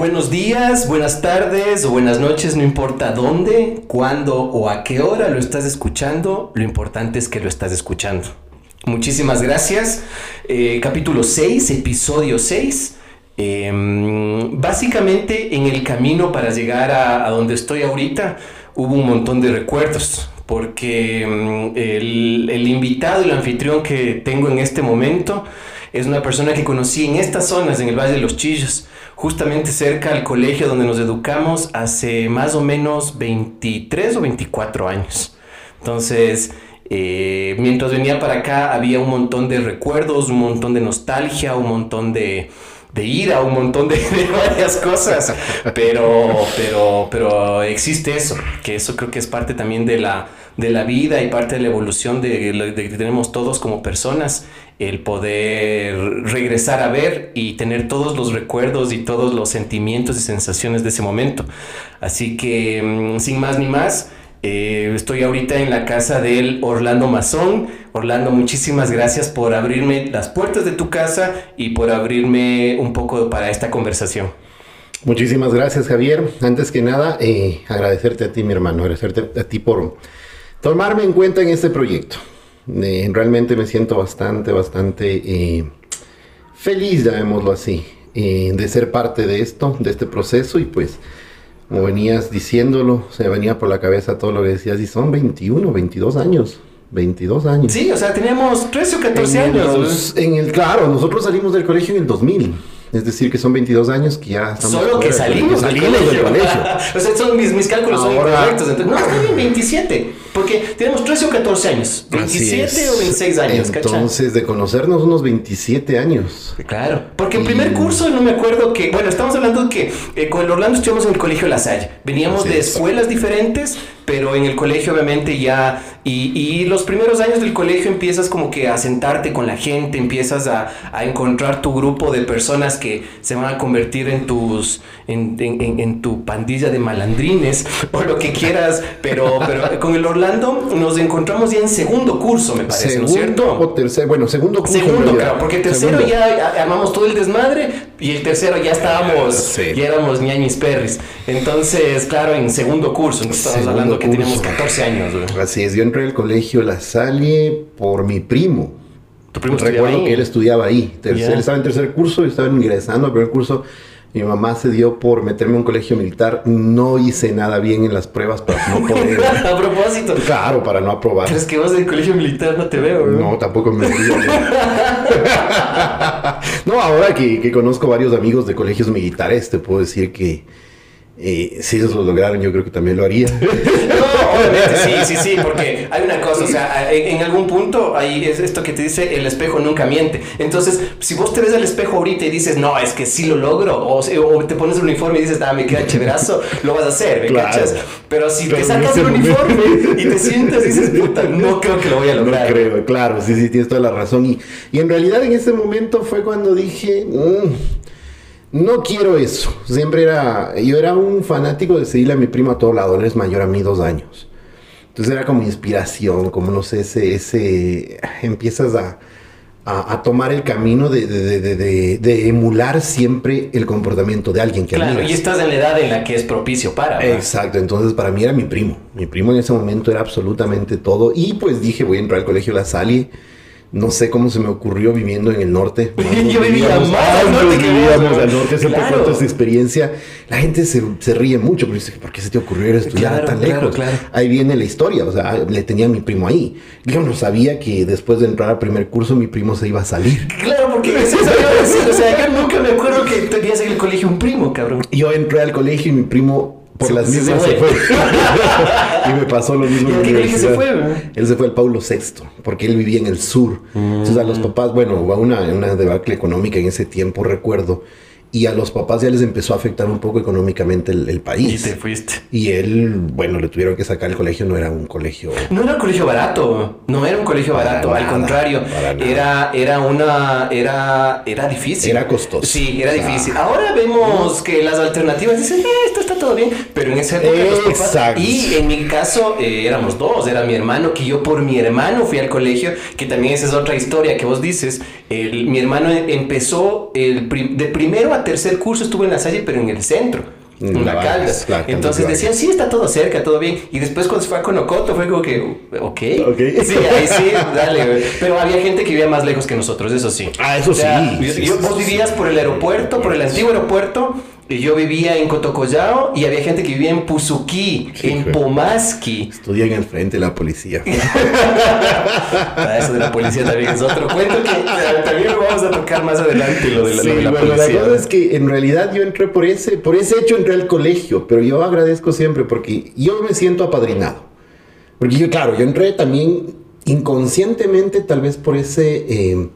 Buenos días, buenas tardes o buenas noches, no importa dónde, cuándo o a qué hora lo estás escuchando, lo importante es que lo estás escuchando. Muchísimas gracias. Eh, capítulo 6, episodio 6. Em, básicamente en el camino para llegar a, donde estoy ahorita hubo un montón de recuerdos porque em, el, el invitado, el anfitrión que tengo en este momento es una persona que conocí en estas zonas, en el Valle de los Chillos justamente cerca al colegio donde nos educamos hace más o menos 23 o 24 años. Entonces, eh, mientras venía para acá había un montón de recuerdos, un montón de nostalgia, un montón de, de ira, un montón de, varias cosas, pero, pero, pero existe eso, que eso creo que es parte también de la, de la vida y parte de la evolución de, de que tenemos todos como personas el poder regresar a ver y tener todos los recuerdos y todos los sentimientos y sensaciones de ese momento. Así que, mm, sin más ni más, eh, estoy ahorita en la casa del Orlando Mazón. Orlando, muchísimas gracias por abrirme las puertas de tu casa y por abrirme un poco para esta conversación. Muchísimas gracias, Javier. Antes que nada, eh, agradecerte a ti, mi hermano, agradecerte a ti por tomarme en cuenta en este proyecto. Eh, realmente me siento bastante, bastante eh, feliz, llamémoslo así, eh, de ser parte de esto, de este proceso y pues como venías diciéndolo, se venía por la cabeza todo lo que decías y son 21, 22 años. 22 años. Sí, o sea, teníamos 13 o 14 años. en el, claro, nosotros salimos del colegio en el 2000. Es decir, que son 22 años que ya estamos... Solo que salimos, del colegio. o sea, son mis, mis cálculos son incorrectos. Entonces, no, está bien, 27. Porque tenemos 13 o 14 años. 27 o 26 años, Entonces, de conocernos unos 27 años. Claro. Porque en primer curso no me acuerdo que... Bueno, estamos hablando de que eh, con el Orlando estuvimos en el colegio La Salle. Veníamos de escuelas diferentes, pero en el colegio obviamente ya... Y, y, los primeros años del colegio empiezas como que a sentarte con la gente, empiezas a, a encontrar tu grupo de personas que se van a convertir en tus en, en, en, tu pandilla de malandrines o lo que quieras, pero, pero con el Orlando nos encontramos ya en segundo curso, me parece, ¿no es cierto? O tercer, bueno, segundo curso. Segundo, claro, porque tercero ya armamos todo el desmadre y el tercero ya estábamos, ya éramos ñañis perris. Entonces, claro, en segundo curso, entonces estamos hablando que teníamos 14 años. Así es, yo entré al colegio La Salle por mi primo. ¿Tu primo Recuerdo que él estudiaba ahí. Él estaba en tercer curso y estaba ingresando al primer curso mi mamá se dio por meterme en un colegio militar. No hice nada bien en las pruebas para no poder. a propósito. Claro, para no aprobar. ¿Crees que vas del colegio militar? No te veo, ¿no? No, tampoco me No, ahora que, que conozco varios amigos de colegios militares, te puedo decir que eh, si ellos lo lograron, yo creo que también lo haría. no, obviamente, sí, sí, sí, porque hay una cosa, o sea, en, algún punto hay es esto que te dice, el espejo nunca miente. Entonces, si vos te ves al espejo ahorita y dices, no, es que sí lo logro, o, te pones el uniforme y dices, ah, me queda chéverazo, lo vas a hacer, ¿me cachas? Pero si te sacas el uniforme y te sientas y dices, puta, no creo que lo voy a lograr. No creo, claro, sí, sí, tienes toda la razón. Y, y en realidad en ese momento fue cuando dije, mm, no quiero eso. Siempre era. Yo era un fanático de seguirle a mi primo a todo lado. Él es mayor a mí dos años. Entonces era como inspiración, como no sé, ese. ese empiezas a, a, tomar el camino de, de, emular siempre el comportamiento de alguien que Claro, y estás en la edad en la que es propicio para. Exacto, entonces para mí era mi primo. Mi primo en ese momento era absolutamente todo. Y pues dije, voy a entrar al colegio La Salle no sé cómo se me ocurrió viviendo en el norte. Yo vivía más al norte que vivíamos al norte, siempre claro. esa experiencia. La gente se, se, ríe mucho, pero dice, ¿por qué se te ocurrió estudiar tan lejos? Ahí viene la historia, o sea, le tenía a mi primo ahí. Yo no sabía que después de entrar al primer curso mi primo se iba a salir. Claro, porque eso decir, o sea, yo nunca me acuerdo que tenías en el colegio un primo, cabrón. Yo entré al colegio y mi primo Por Se- las se mismas fue. se fue. y me pasó lo mismo ¿Y a en la se fue? Él se fue al Paulo VI, porque él vivía en el sur. Entonces a los Mm. papás, bueno, hubo una, una debacle económica en ese tiempo, recuerdo. Y a los papás ya les empezó a afectar un poco económicamente el, el Y país. te fuiste. Y él, bueno, le tuvieron que sacar el colegio, no era un colegio. No era un colegio barato, no era un colegio barato, al nada, contrario, para nada. era, era una, era, era difícil. Era costoso. Sí, era O sea, difícil. Ahora vemos que las alternativas dicen, eh, esto está todo bien, pero en esa época los papás, Exacto. y en mi caso eh, éramos dos, era mi hermano, que yo por mi hermano fui al colegio, que también esa es otra historia que vos dices, El- mi hermano empezó el prim- de primero a tercer curso estuvo en la Salle, pero en el centro. En la la Entonces decían, sí, está todo cerca, todo bien. Y después cuando se fue a Conocoto fue como que, ok. Ok. Sí, ahí sí, dale, güey. Pero había gente que vivía más lejos que nosotros, eso sí. Ah, eso sí, yo- sí, yo- sí, vos sí, vivías por el aeropuerto, por el antiguo aeropuerto. Yo vivía en Cotocollao y había gente que vivía en Puzuquí, Sí, en. Pomaski. Estudia en el frente de la policía. Ah, eso de la policía también es otro cuento que ah, también lo vamos a tocar más adelante, lo de la, Sí, lo de la bueno, la cosa es que en realidad yo entré por ese, por ese hecho entré al colegio, pero yo agradezco siempre porque yo me siento apadrinado. Porque yo, claro, yo entré también inconscientemente, tal vez por ese, eh,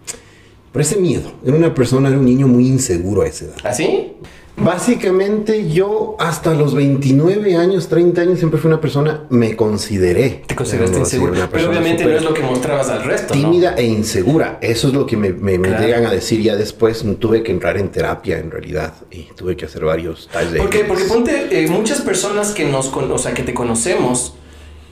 por ese miedo. Era una persona, era un niño muy inseguro a esa edad. ¿Así? Básicamente yo hasta los 29 años, 30 años, siempre fui una persona, me consideré. Te consideraste una Pero obviamente no es lo que mostrabas al resto, ¿no? tímida e insegura. Eso es lo que me, me- me Claro. llegan a decir ya después. Tuve que entrar en terapia en realidad y tuve que hacer varios talleres. Porque, porque ponte, eh, muchas personas que nos, con- o sea, que te conocemos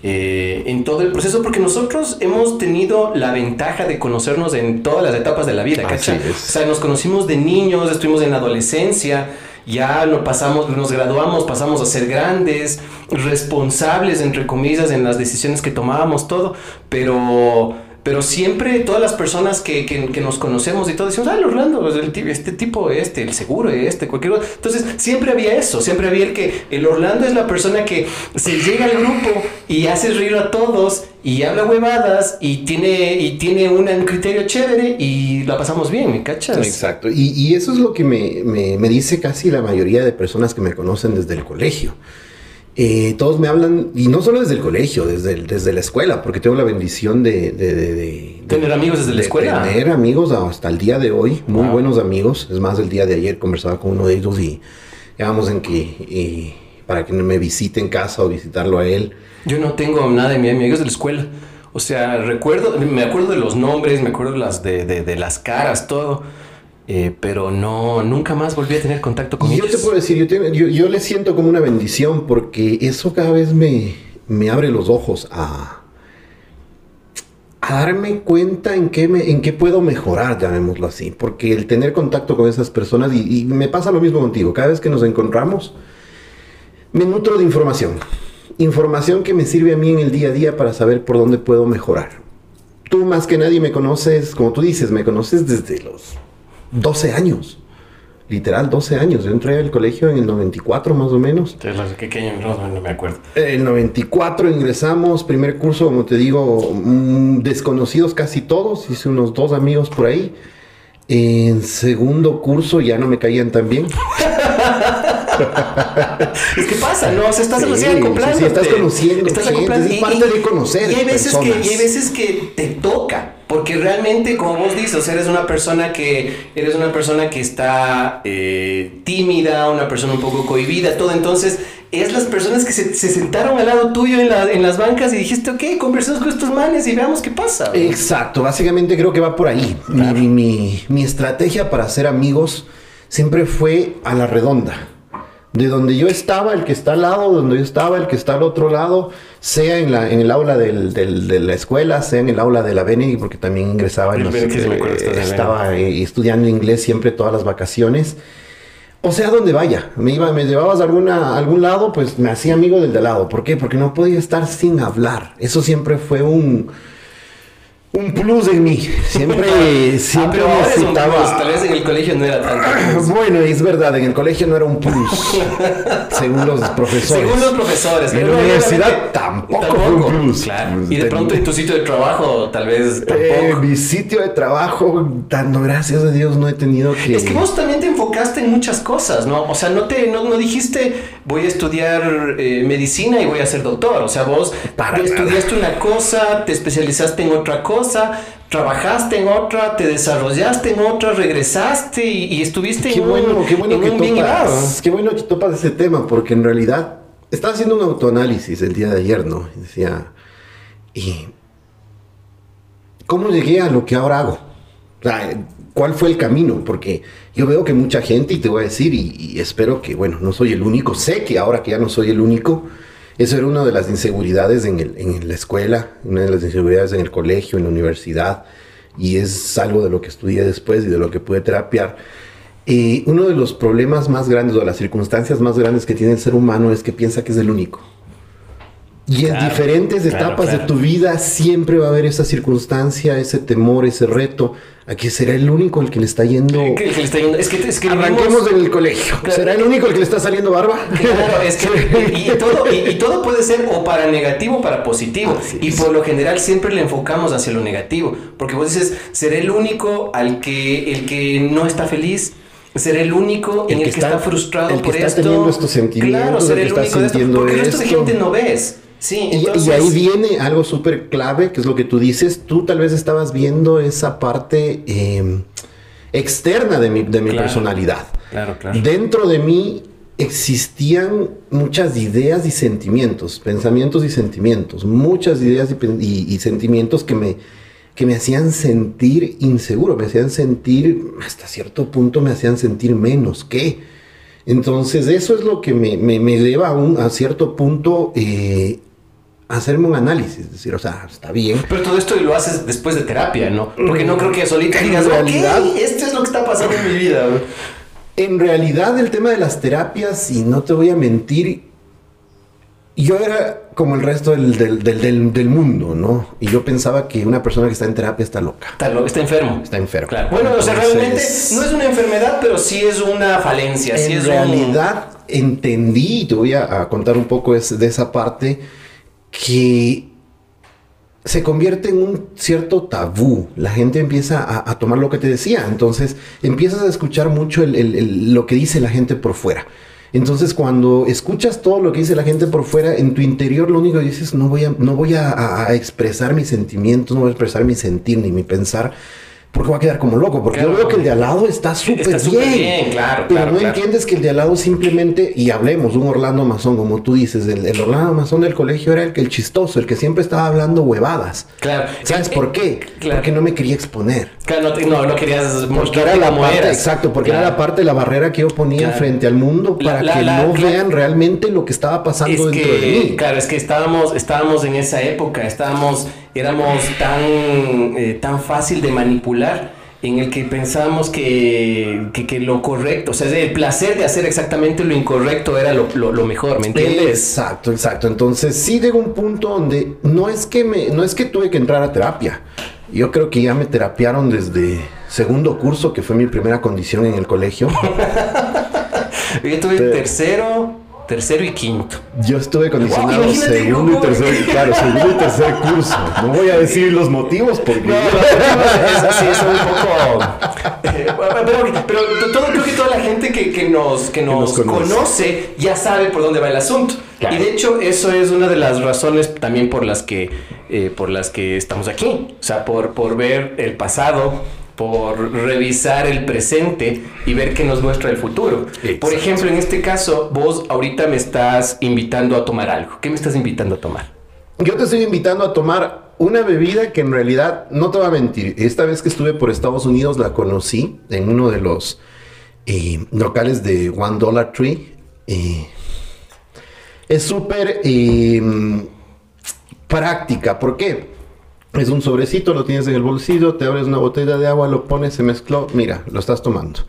eh, en todo el proceso, porque nosotros hemos tenido la ventaja de conocernos en todas las etapas de la vida, ¿cachai? O sea, nos conocimos de niños, estuvimos en la adolescencia, ya no pasamos, nos graduamos, pasamos a ser grandes, responsables, entre comillas, en las decisiones que tomábamos, todo, pero... Pero siempre todas las personas que, que- que nos conocemos y todo decimos, ah, Orlando, es el ti- este tipo, este, el seguro, este, cualquier otro. Entonces, siempre había eso, siempre había el que el Orlando es la persona que se llega al grupo y hace reír a todos y habla huevadas y tiene, y tiene un criterio chévere y la pasamos bien, ¿me cachas? Exacto. Y, y eso es lo que me, me- me dice casi la mayoría de personas que me conocen desde el colegio. Eh, todos me hablan, y no solo desde el colegio, desde, el- desde la escuela, porque tengo la bendición de... de- de- de- ¿Tener amigos desde la escuela? Tener amigos hasta el día de hoy, muy Wow. buenos amigos. Es más, el día de ayer conversaba con uno de ellos y quedamos en que... para que me visite en casa o visitarlo a él. Yo no tengo nada de mis amigos de la escuela. O sea, recuerdo, me acuerdo de los nombres, me acuerdo las, de las caras, todo. Eh, pero no, nunca más volví a tener contacto con Y yo ellos. te puedo decir, yo, te- yo, yo le siento como una bendición porque eso cada vez me, me abre los ojos a, a darme cuenta en qué, me, en qué puedo mejorar, llamémoslo así. Porque el tener contacto con esas personas, y, y me pasa lo mismo contigo, cada vez que nos encontramos, me nutro de información. Información que me sirve a mí en el día a día para saber por dónde puedo mejorar. Tú más que nadie me conoces, como tú dices, me conoces desde los 12 años. Literal, 12 años. Yo entré al colegio en el 94 más o menos. Entonces, que- que- no, no me acuerdo. El 94 ingresamos, primer curso, como te digo, mm, desconocidos casi todos. Hice unos dos amigos por ahí. En segundo curso ya no me caían tan bien. Es que pasa, ¿no? O sea, estás Sí, recién sí, sí, estás conociendo Estás gente, acoplando- es parte de conocer Y hay, veces que, y hay veces que te toca. Porque realmente, como vos dices, eres una persona que eres una persona que está eh, tímida, una persona un poco cohibida, todo. Entonces, es las personas que se, se sentaron al lado tuyo en, la- en las bancas y dijiste, ok, conversemos con estos manes y veamos qué pasa. Exacto, básicamente creo que va por ahí. Mi, mi- mi- mi estrategia para hacer amigos siempre fue a la redonda. De donde yo estaba, el que está al lado, donde yo estaba, el que está al otro lado, sea en, la, en el aula del- del- de la escuela, sea en el aula de la Bene, porque también ingresaba, en los- el estaba eh, estudiando inglés siempre todas las vacaciones. O sea, donde vaya, me iba, me llevabas a alguna, a algún lado, pues me hacía amigo del de al lado. ¿Por qué? Porque no podía estar sin hablar. Eso siempre fue un, un plus en mí. Siempre, Ah, siempre un necesitaba. Tal vez en el colegio no era tanto. Bueno, es verdad, en el colegio no era un plus, según los profesores. Según los profesores. En la universidad tampoco fue un plus. Claro. Pues, Y de ten- pronto en tu sitio de trabajo, tal vez Eh, tampoco. mi sitio de trabajo, dando gracias a Dios, no he tenido que. Es que vos también te enfocaste en muchas cosas, ¿no? O sea, no te no, no dijiste voy a estudiar eh, medicina y voy a ser doctor. O sea, vos Para estudiaste una cosa, te especializaste en otra cosa, trabajaste en otra, te desarrollaste en otra, regresaste y, y estuviste Qué en bueno, un, qué bueno en que un bien topas. Qué bueno que topas ese tema, porque en realidad estaba haciendo un autoanálisis el día de ayer, ¿no? Y decía, ¿y cómo llegué a lo que ahora hago? O sea, ¿cuál fue el camino? Porque yo veo que mucha gente, y te voy a decir, y, y espero que, bueno, no soy el único, sé que ahora que ya no soy el único, eso era una de las inseguridades en, el- en la escuela, una de las inseguridades en el colegio, en la universidad, y es algo de lo que estudié después y de lo que pude terapiar. Eh, uno de los problemas más grandes o las circunstancias más grandes que tiene el ser humano es que piensa que es el único. Y en Claro, diferentes claro, etapas claro. de tu vida siempre va a haber esa circunstancia, ese temor, ese reto, a que será el único el que le está yendo... Que- que le está yendo- Es que, es que Arranquemos del colegio. ¿Será el único el que le está saliendo barba? Claro, es que y, y todo, y, y todo puede ser o para negativo o para positivo. Así y es. por lo general siempre le enfocamos hacia lo negativo. Porque vos dices, seré el único al que el que no está feliz. Seré el único El en el que que, está- está, frustrado el que por está esto. teniendo estos sentimientos, Claro, el que el está único de esto. Porque el resto de gente no ves. Sí, entonces, y ahí viene algo súper clave, que es lo que tú dices. Tú tal vez estabas viendo esa parte eh, externa de mi, de mi Claro. personalidad. Claro, claro. Dentro de mí existían muchas ideas y sentimientos, pensamientos y sentimientos, muchas ideas y, pen- y- y sentimientos que me, que me hacían sentir inseguro, me hacían sentir, hasta cierto punto me hacían sentir menos que. Entonces eso es lo que me, me- me lleva a, un, a cierto punto eh, hacerme un análisis, decir, o sea, está bien, Pero todo esto lo haces después de terapia, ¿no? Porque no creo que solita digas, realidad- ok, esto es lo que está pasando en mi vida. güey". En realidad el tema de las terapias, y no te voy a mentir, yo era como el resto del, del- del- del- mundo, ¿no? Y yo pensaba que una persona que está en terapia está loca, Está, lo- está enfermo. está enferma. Claro. Bueno, o sea, Entonces, realmente no es una enfermedad, pero sí es una falencia. sí en es un- realidad entendí, y te voy a, a contar un poco es- de esa parte, que se convierte en un cierto tabú. La gente empieza a, tomar lo que te decía. Entonces empiezas a escuchar mucho lo que dice la gente por fuera. Entonces cuando escuchas todo lo que dice la gente por fuera, en tu interior lo único que dices, no voy a, no voy a- a expresar mis sentimientos, no voy a expresar mi sentir ni mi pensar. Porque voy a quedar como loco, porque Claro. yo veo que el de al lado está súper bien. bien, claro, Pero claro, no claro. entiendes que el de al lado simplemente, y hablemos, un Orlando Mazón, como tú dices, el, el Orlando Mazón del colegio era el que el chistoso, el que siempre estaba hablando huevadas. Claro. ¿Sabes Eh, por qué? claro. Porque no me quería exponer. Claro, no, te- no, no querías Porque mostrar era la parte, eras. exacto, porque era la parte de la barrera que yo ponía frente al mundo para la- que la- no vean realmente lo que estaba pasando Es dentro de mí. claro, es que estábamos, estábamos en esa época, estábamos, éramos tan, eh, tan fácil de manipular en el que pensábamos que, que, que lo correcto, o sea, el placer de hacer exactamente lo incorrecto era lo, lo- lo mejor, ¿me entiendes? Exacto, exacto. Entonces sí llegó un punto donde no es que me, no es que tuve que entrar a terapia. Yo creo que ya me terapiaron desde segundo curso, que fue mi primera condición en el colegio. Yo tuve Te- tercero, tercero y quinto. Yo estuve condicionado Wow, segundo y tercer, claro, segundo y tercer curso. No voy a decir los motivos porque es así, es un poco. eh, pero, pero todo, creo que toda la gente que, que nos, que nos, nos conoce. conoce. ya sabe por dónde va el asunto. Claro. Y de hecho, eso es una de las razones también por las que, eh, por las que estamos aquí. O sea, por, por ver el pasado, por revisar el presente y ver qué nos muestra el futuro. Por ejemplo, en este caso, vos ahorita me estás invitando a tomar algo. ¿Qué me estás invitando a tomar? yo te estoy invitando a tomar una bebida que en realidad, no te voy a mentir, esta vez que estuve por Estados Unidos la conocí en uno de los eh, locales de One Dollar Tree. eh, es súper eh, práctica. ¿Por qué? Es un sobrecito, lo tienes en el bolsillo, te abres una botella de agua, lo pones, se mezcló, mira, lo estás tomando.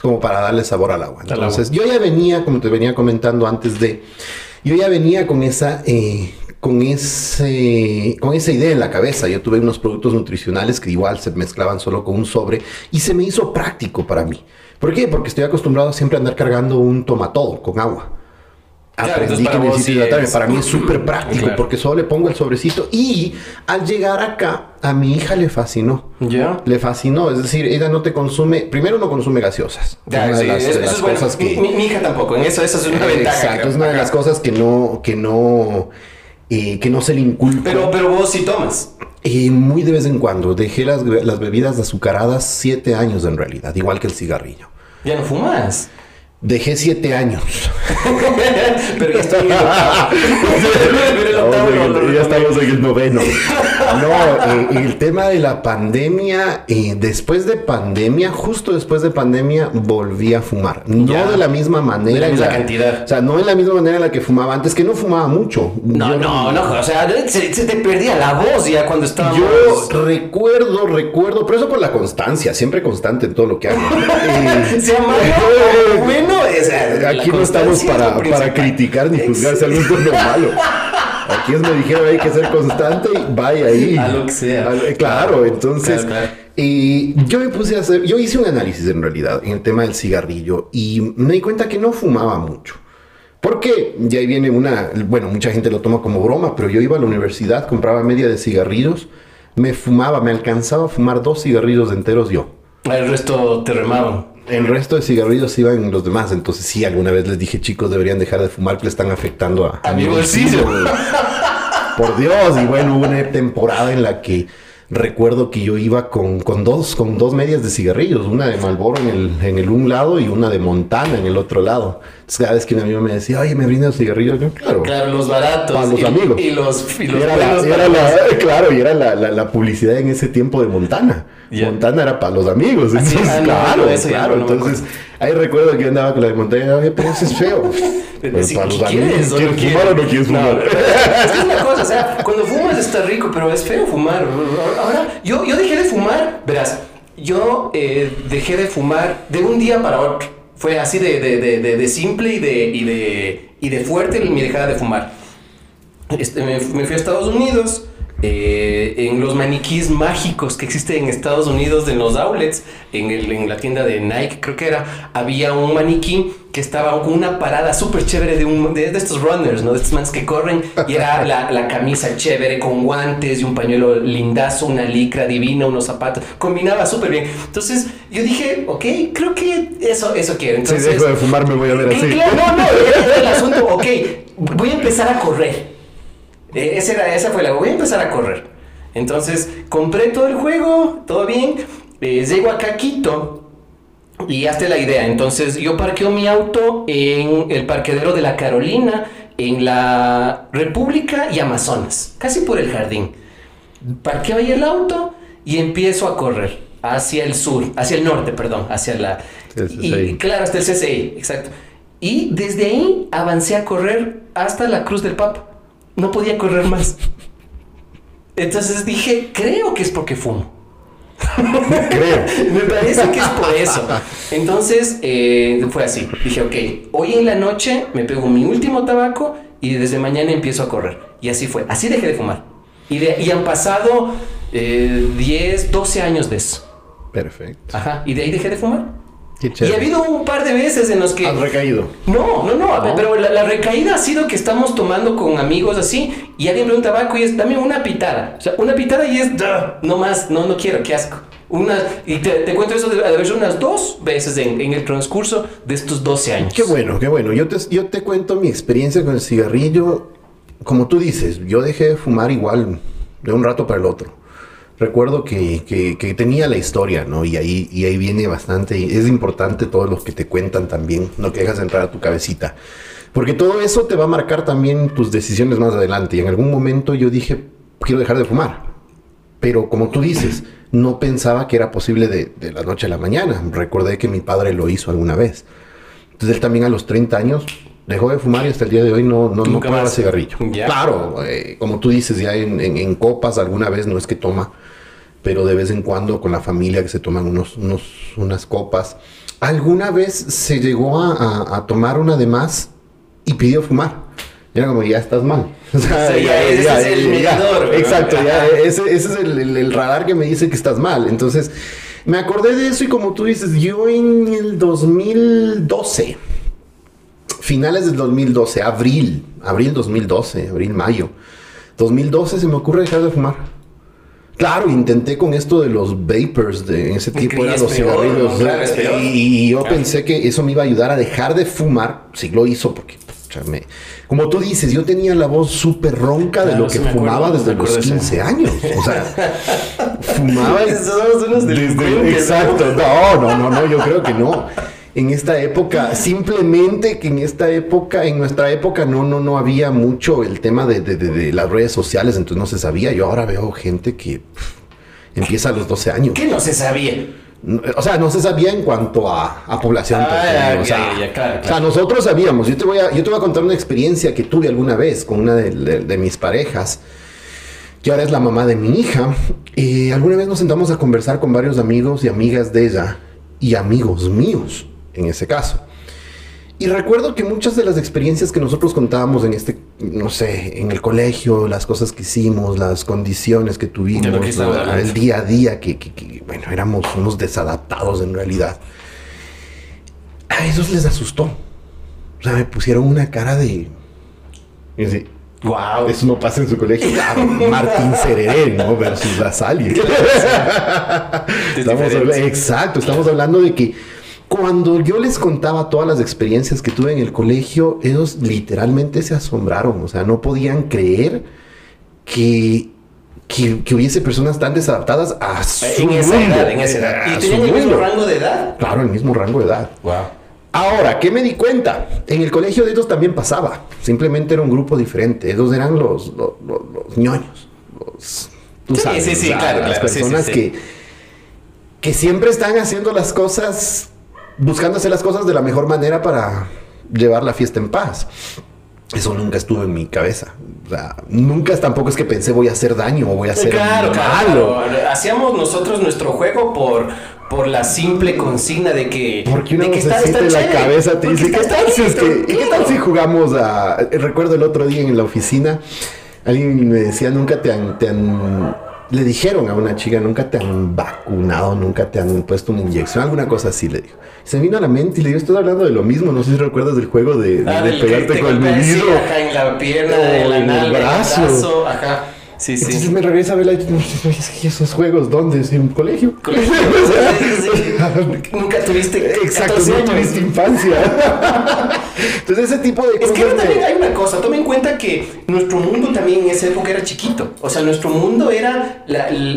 Como para darle sabor al agua. Entonces, yo ya venía, como te venía comentando antes de, yo ya venía con esa, eh, con, ese, con esa idea en la cabeza. Yo tuve unos productos nutricionales que igual se mezclaban solo con un sobre y se me hizo práctico para mí. ¿Por qué? Porque estoy acostumbrado a siempre andar cargando un tomatodo con agua. Aprendí que necesito hidratarme. Para mí es súper práctico Claro. porque solo le pongo el sobrecito y al llegar acá a mi hija le fascinó. ¿Ya? Le fascinó, es decir, ella no te consume, primero no consume gaseosas. Ya, Una de sí, las- eso, de eso las es bueno. cosas que- Mi, mi hija tampoco, en eso, eso es una ventaja. Exacto, es una de las cosas que no, que no, eh, que no se le inculca. Pero, pero vos sí tomas. Eh, muy de vez en cuando. Dejé las, las bebidas azucaradas siete años en realidad, igual que el cigarrillo. Ya no fumas. Dejé siete años. Pero ya estoy en el octavo. Ya estamos en el noveno. No, eh, el tema de la pandemia, eh, después de pandemia, justo después de pandemia, volví a fumar. No Ya. de la misma manera. De la misma cantidad. O sea, no en la misma manera en la que fumaba antes, que no fumaba mucho. No, Yo- no, no, o sea, se, se te perdía la voz ya cuando estábamos... Yo recuerdo, recuerdo, pero eso por la constancia, siempre constante en todo lo que hago. Eh, o bueno, o sea, la Aquí no estamos es para, para criticar ni juzgar si algo es bueno o malo. Aquí es me dijeron hay que ser constante y vaya ahí. A lo que sea. A lo- claro, entonces. Claro, yo me puse a hacer, yo hice un análisis en realidad en el tema del cigarrillo y me di cuenta que no fumaba mucho. Porque ya ahí viene una, bueno, mucha gente lo toma como broma, pero yo iba a la universidad, compraba media de cigarrillos, me fumaba, me alcanzaba a fumar dos cigarrillos enteros yo. El resto te remaban. El resto de cigarrillos iban los demás. Entonces, sí, alguna vez les dije, chicos, deberían dejar de fumar, que le están afectando a, A mi bolsillo. Por Dios. Y bueno, hubo una temporada en la que recuerdo que yo iba con, con dos, con dos medias de cigarrillos, una de Malboro en el, en el un lado y una de Montana en el otro lado. Cada vez que un amigo me decía, oye, me brindas cigarrillos, yo, claro. Claro, los baratos. Para los y, amigos. Y los, y Y los era la- y era la- claro, y era la, la- publicidad en ese tiempo de Montana. Ya. Montana era para los amigos. Entonces, ah, no, claro, no, eso claro. no, no entonces, ahí recuerdo que yo andaba con la de Montana, oye, pero eso es feo. Pero Sí, para los ¿quieres amigos, no ¿quieres quieres? fumar o no quieres fumar? Es que es una cosa, o sea, cuando fumas está rico, pero es feo fumar. Ahora, yo, yo dejé de fumar, verás, yo eh, dejé de fumar de un día para otro. Fue así de, de, de, de- simple y de, y, de, y de fuerte mi dejada de fumar. Este, me fui a Estados Unidos. Eh, en los maniquís mágicos que existen en Estados Unidos, en los outlets, en, el- en la tienda de Nike, creo que era, había un maniquí que estaba con una parada súper chévere de, un, de, de estos runners, ¿no? De estos mans que corren, y era la, la camisa chévere con guantes y un pañuelo lindazo, una licra divina, unos zapatos, combinaba súper bien. Entonces yo dije, ok, creo que eso, eso quiero. Si Entonces, dejo de fumar, me voy a ver así. claro, no, no, era el asunto, ok, voy a empezar a correr. Eh, esa, era, esa fue la, voy a empezar a correr. Entonces, compré todo el juego, todo bien, eh, llego acá a Quito y hazte la idea. Entonces, yo parqueo mi auto en el parquedero de la Carolina, en la República y Amazonas, casi por el jardín. Parqueo ahí el auto y empiezo a correr hacia el sur, hacia el norte, perdón, hacia la... Y, claro, hasta el CCI, exacto. Y desde ahí avancé a correr hasta la Cruz del Papa. No podía correr más. Entonces dije, creo que es porque fumo. Creo. Me parece que es por eso. Entonces eh, fue así. Dije, ok, hoy en la noche me pego mi último tabaco y desde mañana empiezo a correr. Y así fue. Así dejé de fumar. Y, de- y han pasado eh, 10, 12 años de eso. Perfecto. Ajá. Y de ahí dejé de fumar. Y ha habido un par de veces en los que... Has recaído. No, no, no, ¿No? pero la, la recaída ha sido que estamos tomando con amigos así y alguien un tabaco y es dame una pitada. O sea, una pitada y es "Duh, no más, no, no quiero, qué asco. Una, y te, te cuento eso de, haber unas dos veces en, en el transcurso de estos 12 años. Qué bueno, qué bueno. Yo te, yo te cuento mi experiencia con el cigarrillo. Como tú dices, yo dejé de fumar igual de un rato para el otro. Recuerdo que, que- tenía la historia, ¿no? Y ahí, y ahí viene bastante. y es importante todo lo que te cuentan también, no que dejas entrar a tu cabecita. Porque todo eso te va a marcar también tus decisiones más adelante. Y en algún momento yo dije, quiero dejar de fumar. Pero como tú dices, no pensaba que era posible de, de la noche a la mañana. Recordé que mi padre lo hizo alguna vez. Entonces él también a los 30 años dejó de fumar y hasta el día de hoy no, no, no prueba cigarrillo. Ya. Claro, eh, como tú dices, ya en, en- en copas alguna vez no es que toma, pero de vez en cuando con la familia que se toman unos, unos, unas copas. Alguna vez se llegó a, a- a tomar una de más y pidió fumar. Y Era como, ya estás mal. O sea, ya, ese es el medidor. exacto, ya, ese, ese es el, el, radar que me dice que estás mal. Entonces, me acordé de eso y como tú dices, yo en el 2012, finales del 2012, abril, abril 2012, abril, mayo, 2012 se me ocurre dejar de fumar. Claro, intenté con esto de los vapors, de ese tipo de los cigarrillos. y, yo pensé que eso me iba a ayudar a dejar de fumar. Sí lo hizo porque, como tú dices, yo tenía la voz súper ronca de lo que fumaba desde los 15 años. O sea, fumaba. exacto. No, no, no, no, yo creo que no en esta época, simplemente que en esta época, en nuestra época no, no, no había mucho el tema de, las redes sociales, entonces no se sabía. Yo ahora veo gente que empieza a los 12 años. ¿Qué no se sabía? O sea, no se sabía en cuanto a, población. Ah, o, sea, nosotros sabíamos. Yo te, voy a, yo te voy a contar una experiencia que tuve alguna vez con una de, mis parejas, que ahora es la mamá de mi hija. Y alguna vez nos sentamos a conversar con varios amigos y amigas de ella y amigos míos en ese caso. Y recuerdo que muchas de las experiencias que nosotros contábamos en este, no sé, en el colegio, las cosas que hicimos, las condiciones que tuvimos, el día a día, que, bueno, éramos unos desadaptados en realidad. A esos les asustó. O sea, me pusieron una cara de... wow. Eso no pasa en su colegio. Martín Cereré, ¿no? Versus la Sally. estamos exacto, estamos hablando de que cuando yo les contaba todas las experiencias que tuve en el colegio, ellos literalmente se asombraron, o sea, no podían creer que, que, hubiese personas tan desadaptadas a su en esa edad, en esa edad. ¿Y tenían el mismo rango de edad? Claro, el mismo rango de edad. Wow. Ahora, ¿qué me di cuenta? En el colegio de ellos también pasaba. Simplemente era un grupo diferente. Ellos eran los, los, ñoños. Los, tú sabes, sí, sí, claro, las personas que, que siempre están haciendo las cosas buscando hacer las cosas de la mejor manera para llevar la fiesta en paz. Eso nunca estuvo en mi cabeza. O sea, nunca tampoco es que pensé voy a hacer daño o voy a hacer claro, malo. Hacíamos nosotros nuestro juego por, por la simple consigna de que. Porque uno de que está, la cabeza te dice, ¿qué tal, si ¿y qué tal si jugamos a. Recuerdo el otro día en la oficina, alguien me decía, nunca te te han le dijeron a una chica, nunca te han vacunado, nunca te han puesto una inyección, alguna cosa así, le dijo. Se vino a la mente y le dijo, estoy hablando de lo mismo, no sé si recuerdas del juego de, ah, pegarte con el medido. en la pierna, en, el brazo. ajá. Sí, sí. Entonces me regresa a ver ¿y esos juegos dónde? ¿En un colegio? ¿Colegio? Nunca tuviste Exacto, no tuviste infancia. Entonces ese tipo de cosas... Es que también hay una cosa, tome en cuenta que nuestro mundo también en esa época era chiquito. O sea, nuestro mundo era...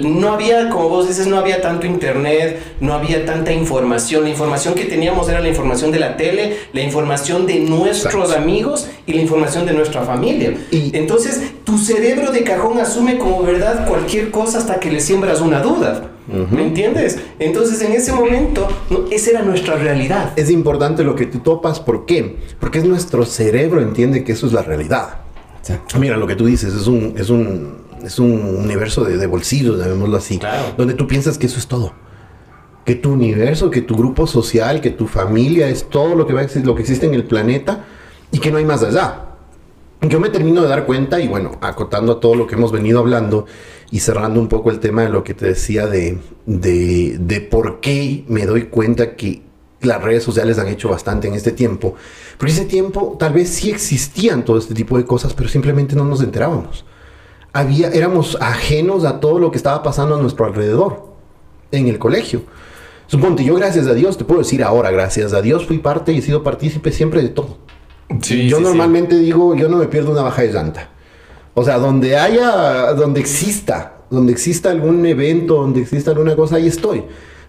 no había, como vos dices, no había tanto internet, no había tanta información. La información que teníamos era la información de la tele, la información de nuestros amigos y la información de nuestra familia. Y Entonces, tu cerebro de cajón asume como verdad cualquier cosa hasta que le siembras una duda. ¿Me entiendes? Entonces en ese momento, esa era nuestra realidad. Es importante lo que tú topas, ¿por qué? Porque es nuestro cerebro entiende que eso es la realidad. Mira, lo que tú dices es un, es un, es un universo de, de bolsillos, llamémoslo así, donde tú piensas que eso es todo. Que tu universo, que tu grupo social, que tu familia es todo lo que, va a lo que existe en el planeta y que no hay más allá. Yo me termino de dar cuenta y bueno, acotando a todo lo que hemos venido hablando y cerrando un poco el tema de lo que te decía de, de, por qué me doy cuenta que las redes sociales han hecho bastante en este tiempo. Porque ese tiempo tal vez sí existían todo este tipo de cosas, pero simplemente no nos enterábamos. Había, éramos ajenos a todo lo que estaba pasando a nuestro alrededor en el colegio. Suponte, yo gracias a Dios, te puedo decir ahora, gracias a Dios fui parte y he sido partícipe siempre de todo yo normalmente digo, yo no me pierdo una baja de llanta. O sea, donde haya, donde exista, donde exista algún evento, donde exista alguna cosa, ahí estoy.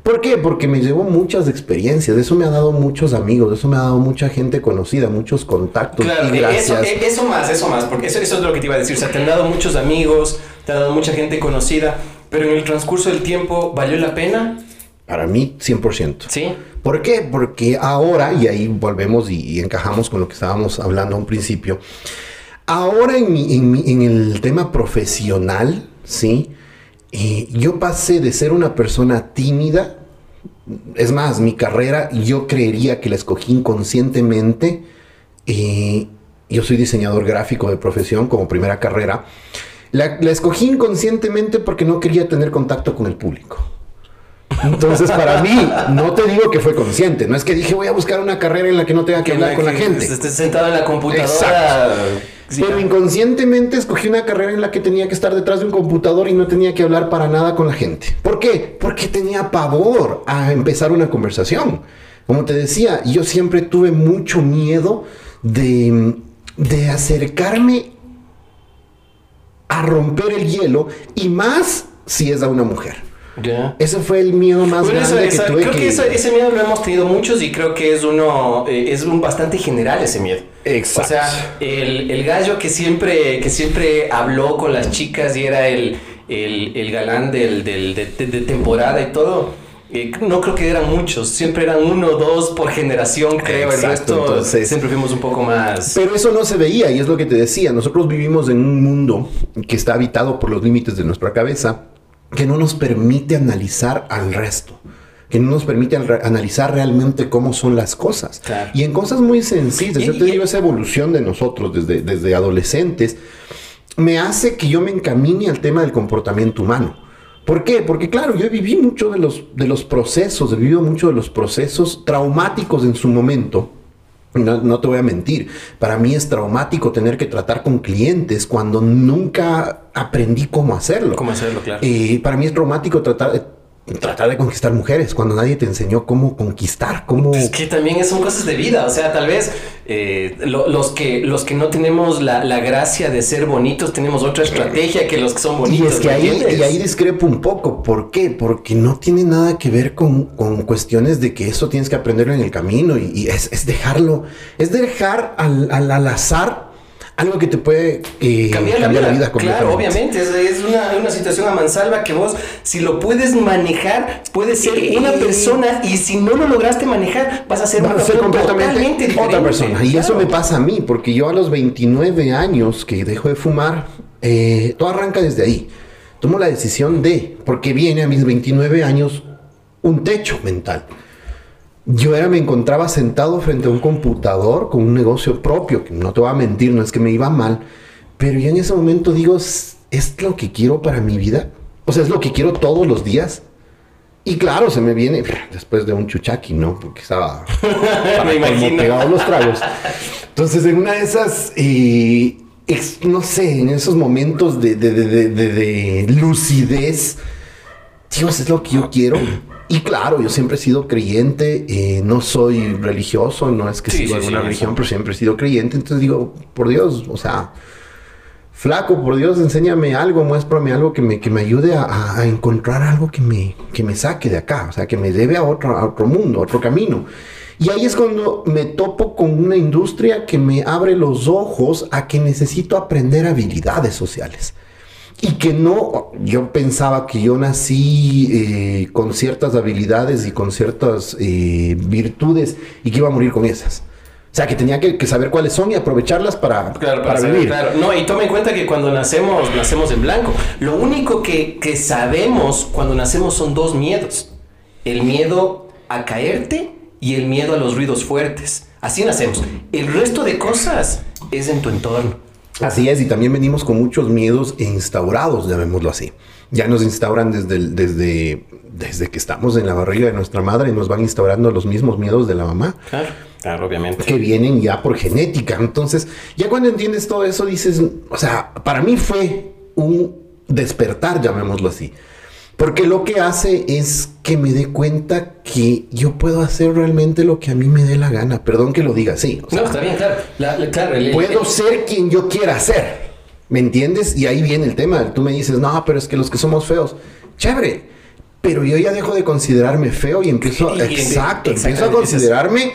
¿Por qué? Porque me llevo muchas experiencias, eso me ha dado muchos amigos, eso me ha dado mucha gente conocida, muchos contactos. Claro, Eso, eso, más, eso más, porque eso, eso es lo que te iba a decir. O sea, te han dado muchos amigos, te ha dado mucha gente conocida, pero en el transcurso del tiempo, ¿valió la pena? Para mí, 100%. Sí. ¿Por qué? Porque ahora, y ahí volvemos y, encajamos con lo que estábamos hablando a un principio, ahora en, en, el tema profesional, ¿sí? Eh, yo pasé de ser una persona tímida, es más, mi carrera yo creería que la escogí inconscientemente, eh, yo soy diseñador gráfico de profesión como primera carrera. La, la escogí inconscientemente porque no quería tener contacto con el público. Entonces, para mí, no te digo que fue consciente, no es que dije voy a buscar una carrera en la que no tenga que, hablar con la gente. Estés sentado en la computadora. Sí, Pero inconscientemente escogí una carrera en la que tenía que estar detrás de un computador y no tenía que hablar para nada con la gente. ¿Por qué? Porque tenía pavor a empezar una conversación. Como te decía, yo siempre tuve mucho miedo de, de acercarme a romper el hielo y más si es a una mujer. Ya. Ese fue el miedo más Bueno, grande eso- que eso- tuve creo que, que... eso- ese miedo lo hemos tenido muchos y creo que es uno eh, es un bastante general ese miedo. Exacto. O sea, el, el gallo que siempre que siempre habló con las chicas y era el, el, el galán del, del- de, de- de temporada y todo. eh, no creo que eran muchos, siempre eran uno o dos por generación, creo. Exacto, el resto entonces- siempre fuimos un poco más. Pero eso no se veía y es lo que te decía. Nosotros vivimos en un mundo que está habitado por los límites de nuestra cabeza, que no nos permite analizar al resto, que no nos permite al- analizar realmente cómo son las cosas. Claro. Y en cosas muy sencillas, Y- yo te digo, esa evolución de nosotros desde, desde adolescentes me hace que yo me encamine al tema del comportamiento humano. ¿Por qué? Porque claro, yo viví mucho de los, de los procesos, he vivido mucho de los procesos traumáticos en su momento. No, no te voy a mentir, para mí es traumático tener que tratar con clientes cuando nunca aprendí cómo hacerlo. ¿Cómo hacerlo, claro? Eh, para mí es traumático tratar tratar de conquistar mujeres cuando nadie te enseñó cómo conquistar, cómo... Es que también son cosas de vida, o sea, tal vez eh, lo- los, que, los que no tenemos la, la gracia de ser bonitos tenemos otra estrategia que los que son Y bonitos. es que ¿me ahí, y ahí discrepo un poco. ¿Por qué? Porque no tiene nada que ver con, con cuestiones de que eso tienes que aprenderlo en el camino y, y es, es dejarlo, es dejar al, al, al azar algo que te puede eh, Cambiar la vida, claro, completamente. obviamente, es, es una, una situación a mansalva que vos, si lo puedes manejar, puedes ser una persona y si no lo lograste manejar, vas a ser Vas una ser completamente otra persona. Y eso Claro. me pasa a mí, porque yo a los 29 años que dejo de fumar, eh, todo arranca desde ahí. Tomo la decisión de, porque viene a mis 29 años un techo mental. Yo era, me encontraba sentado frente a un computador con un negocio propio, que no te voy a mentir, no es que me iba mal, pero yo en ese momento digo, ¿es es lo que quiero para mi vida? O sea, es lo que quiero todos los días. Y claro, se me viene después de un chuchaqui, ¿no? Porque estaba imagino. pegados los tragos. Entonces, en una de esas, eh, ex- no sé, en esos momentos de- de- de- de lucidez, Dios es lo que yo quiero. Y claro, yo siempre he sido creyente, eh, no soy religioso, no es que Sí, sigo sí, alguna sí, religión, pero siempre he sido creyente. Entonces digo, por Dios, o sea, flaco, por Dios, enséñame algo, muéstrame algo que me, que me ayude a, encontrar algo que me, que me saque de acá, o sea, que me lleve a otro, a otro mundo, a otro camino. Y ahí es cuando me topo con una industria que me abre los ojos a que necesito aprender habilidades sociales. Y que no, yo pensaba que yo nací eh, con ciertas habilidades y con ciertas eh, virtudes y que iba a morir con esas. O sea, que tenía que, que saber cuáles son y aprovecharlas para, Claro, para vivir. claro. No, y tome en cuenta que cuando nacemos, nacemos en blanco. Lo único que, que sabemos cuando nacemos son dos miedos. El miedo a caerte y el miedo a los ruidos fuertes. Así nacemos. El resto de cosas es en tu entorno. Así es, y también venimos con muchos miedos instaurados, llamémoslo así. Ya nos instauran desde, el- desde, desde que estamos en la barriga de nuestra madre y nos van instaurando los mismos miedos de la mamá. Claro, claro, obviamente. que vienen ya por genética. Entonces, ya cuando entiendes todo eso, dices, o sea, para mí fue un despertar, llamémoslo así. Porque lo que hace es que me dé cuenta que yo puedo hacer realmente lo que a mí me dé la gana. Perdón que lo diga así. o sea, No, está bien, claro. La- la- claro, el- el- puedo el- ser quien yo quiera ser. ¿Me entiendes? Y ahí viene el tema. Tú me dices, no, pero es que los que somos feos, chévere. Pero yo ya dejo de considerarme feo y empiezo, Y- exacto, empiezo a considerarme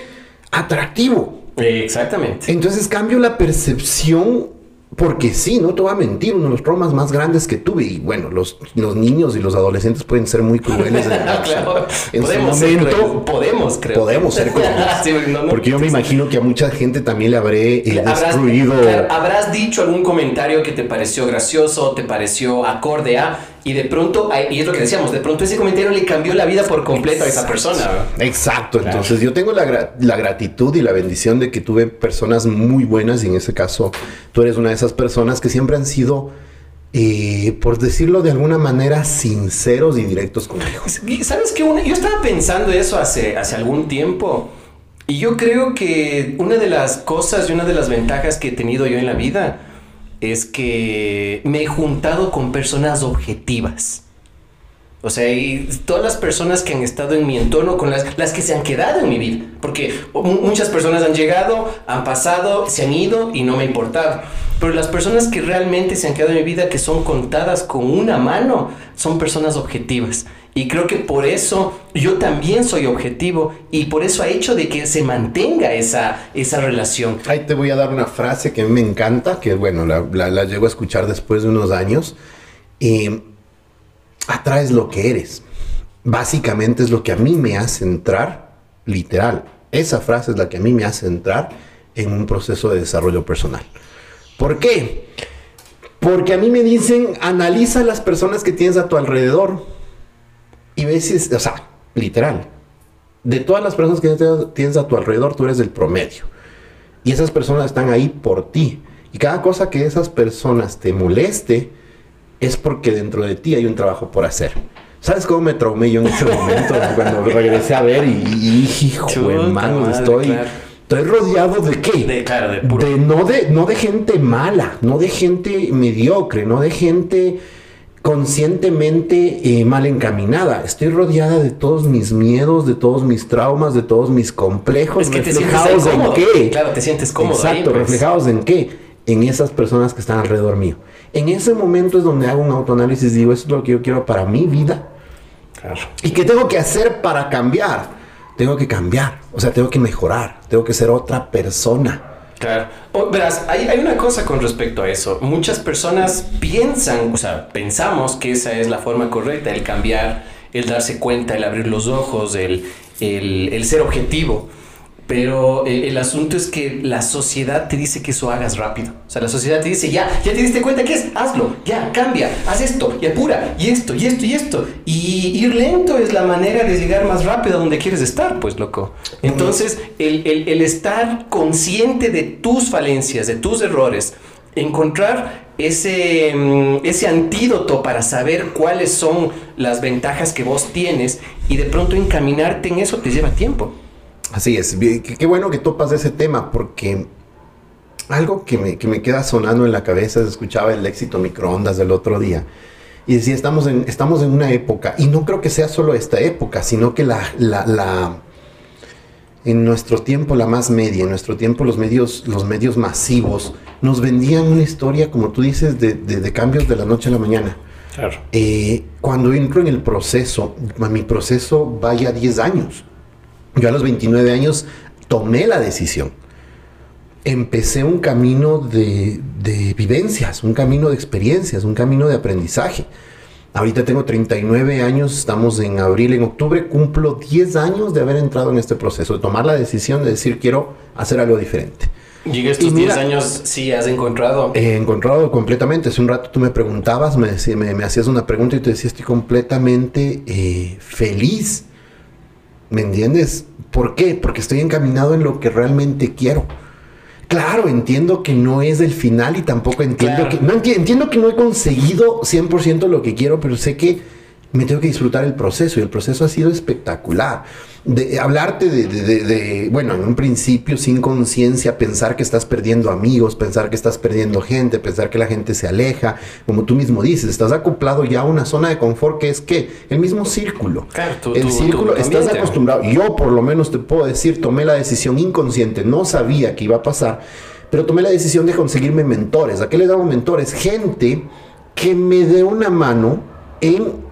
atractivo. Exactamente. Entonces cambio la percepción porque sí, no te voy a mentir, uno de los traumas más grandes que tuve, y bueno, los, los niños y los adolescentes pueden ser muy crueles en, claro. en su podemos ser momento. crueles, podemos, creo. Podemos ser crueles. Sí, no, no. Porque yo me imagino que a mucha gente también le habré eh, Habrás, destruido. habrás dicho algún comentario que te pareció gracioso, te pareció acorde a, y de pronto, y es lo que decíamos, de pronto ese comentario le cambió la vida por completo a esa persona. Exacto, entonces yo tengo la, la, gratitud y la bendición de que tuve personas muy buenas y en ese caso tú eres una de esas personas que siempre han sido... Eh, por decirlo de alguna manera, sinceros y directos conmigo. ¿Sabes qué? Yo estaba pensando eso hace, hace algún tiempo. Y yo creo que una de las cosas y una de las ventajas que he tenido yo en la vida es que me he juntado con personas objetivas. O sea, y todas las personas que han estado en mi entorno, con las, las que se han quedado en mi vida. Porque muchas personas han llegado, han pasado, se han ido y no me ha importado. Pero las personas que realmente se han quedado en mi vida, que son contadas con una mano, son personas objetivas. Y creo que por eso yo también soy objetivo y por eso ha hecho de que se mantenga esa, esa relación. Ahí te voy a dar una frase que me encanta, que bueno, la, la, llego a escuchar después de unos años. y atraes lo que eres. Básicamente es lo que a mí me hace entrar, literal. Esa frase es la que a mí me hace entrar en un proceso de desarrollo personal. ¿Por qué? Porque a mí me dicen, analiza las personas que tienes a tu alrededor y ves, o sea, literal, de todas las personas que tienes a tu alrededor, tú eres el promedio. Y esas personas están ahí por ti. Y cada cosa que esas personas te moleste, es porque dentro de ti hay un trabajo por hacer. ¿Sabes cómo me traumé yo en ese momento cuando regresé a ver y, hijo de estoy, estoy rodeado de qué? De, claro, de, puro. de, no de no de gente mala, no de gente mediocre, no de gente conscientemente eh, mal encaminada. Estoy rodeada de todos mis miedos, de todos mis traumas, de todos mis complejos. Es que reflejados te en qué. Claro, te sientes cómodo. Exacto, pues. reflejados en qué. En esas personas que están alrededor mío. En ese momento es donde hago un autoanálisis y digo, esto es lo que yo quiero para mi vida. Claro. ¿Y qué tengo que hacer para cambiar? Tengo que cambiar, o sea, tengo que mejorar, tengo que ser otra persona. Claro. verás, hay, hay, una cosa con respecto a eso. Muchas personas piensan, o sea, pensamos que esa es la forma correcta, el cambiar, el darse cuenta, el abrir los ojos, el, el, el ser objetivo. Pero eh, el asunto es que la sociedad te dice que eso hagas rápido. O sea, la sociedad te dice, ya, ya te diste cuenta que es, hazlo, ya, cambia, haz esto, y apura, y esto, y esto, y esto. Y ir lento es la manera de llegar más rápido a donde quieres estar, pues, loco. Entonces, el, el, el estar consciente de tus falencias, de tus errores, encontrar ese, mm, ese antídoto para saber cuáles son las ventajas que vos tienes y de pronto encaminarte en eso te lleva tiempo. Así es. Qué bueno que topas ese tema porque algo que me, que me queda sonando en la cabeza es escuchaba el éxito microondas del otro día. Y decía, estamos en, estamos en una época, y no creo que sea solo esta época, sino que la, la, la, en nuestro tiempo, la más media, en nuestro tiempo los medios, los medios masivos, nos vendían una historia, como tú dices, de, de, cambios de la noche a la mañana. Claro. Eh, cuando entro en el proceso, mi proceso vaya 10 años. Yo a los 29 años tomé la decisión. Empecé un camino de, vivencias, un camino de experiencias, un camino de aprendizaje. Ahorita tengo 39 años, estamos en abril, en octubre, cumplo 10 años de haber entrado en este proceso, de tomar la decisión de decir quiero hacer algo diferente. ¿Y estos 10 años sí has encontrado? He encontrado completamente. Hace un rato tú me preguntabas, me, me, hacías una pregunta y te decía estoy completamente eh, feliz ¿Me entiendes? ¿Por qué? Porque estoy encaminado en lo que realmente quiero. Claro, entiendo que no es el final y tampoco entiendo que... No entiendo que no he conseguido 100% lo que quiero, pero sé que me tengo que disfrutar el proceso y el proceso ha sido espectacular. De, hablarte de, bueno, en un principio sin conciencia, pensar que estás perdiendo amigos, pensar que estás perdiendo gente, pensar que la gente se aleja, como tú mismo dices, estás acoplado ya a una zona de confort que es que el mismo círculo. el círculo, estás acostumbrado. Yo por lo menos te puedo decir, tomé la decisión inconsciente, no sabía que iba a pasar, pero tomé la decisión de conseguirme mentores. ¿A qué le damos mentores? Gente que me dé una mano en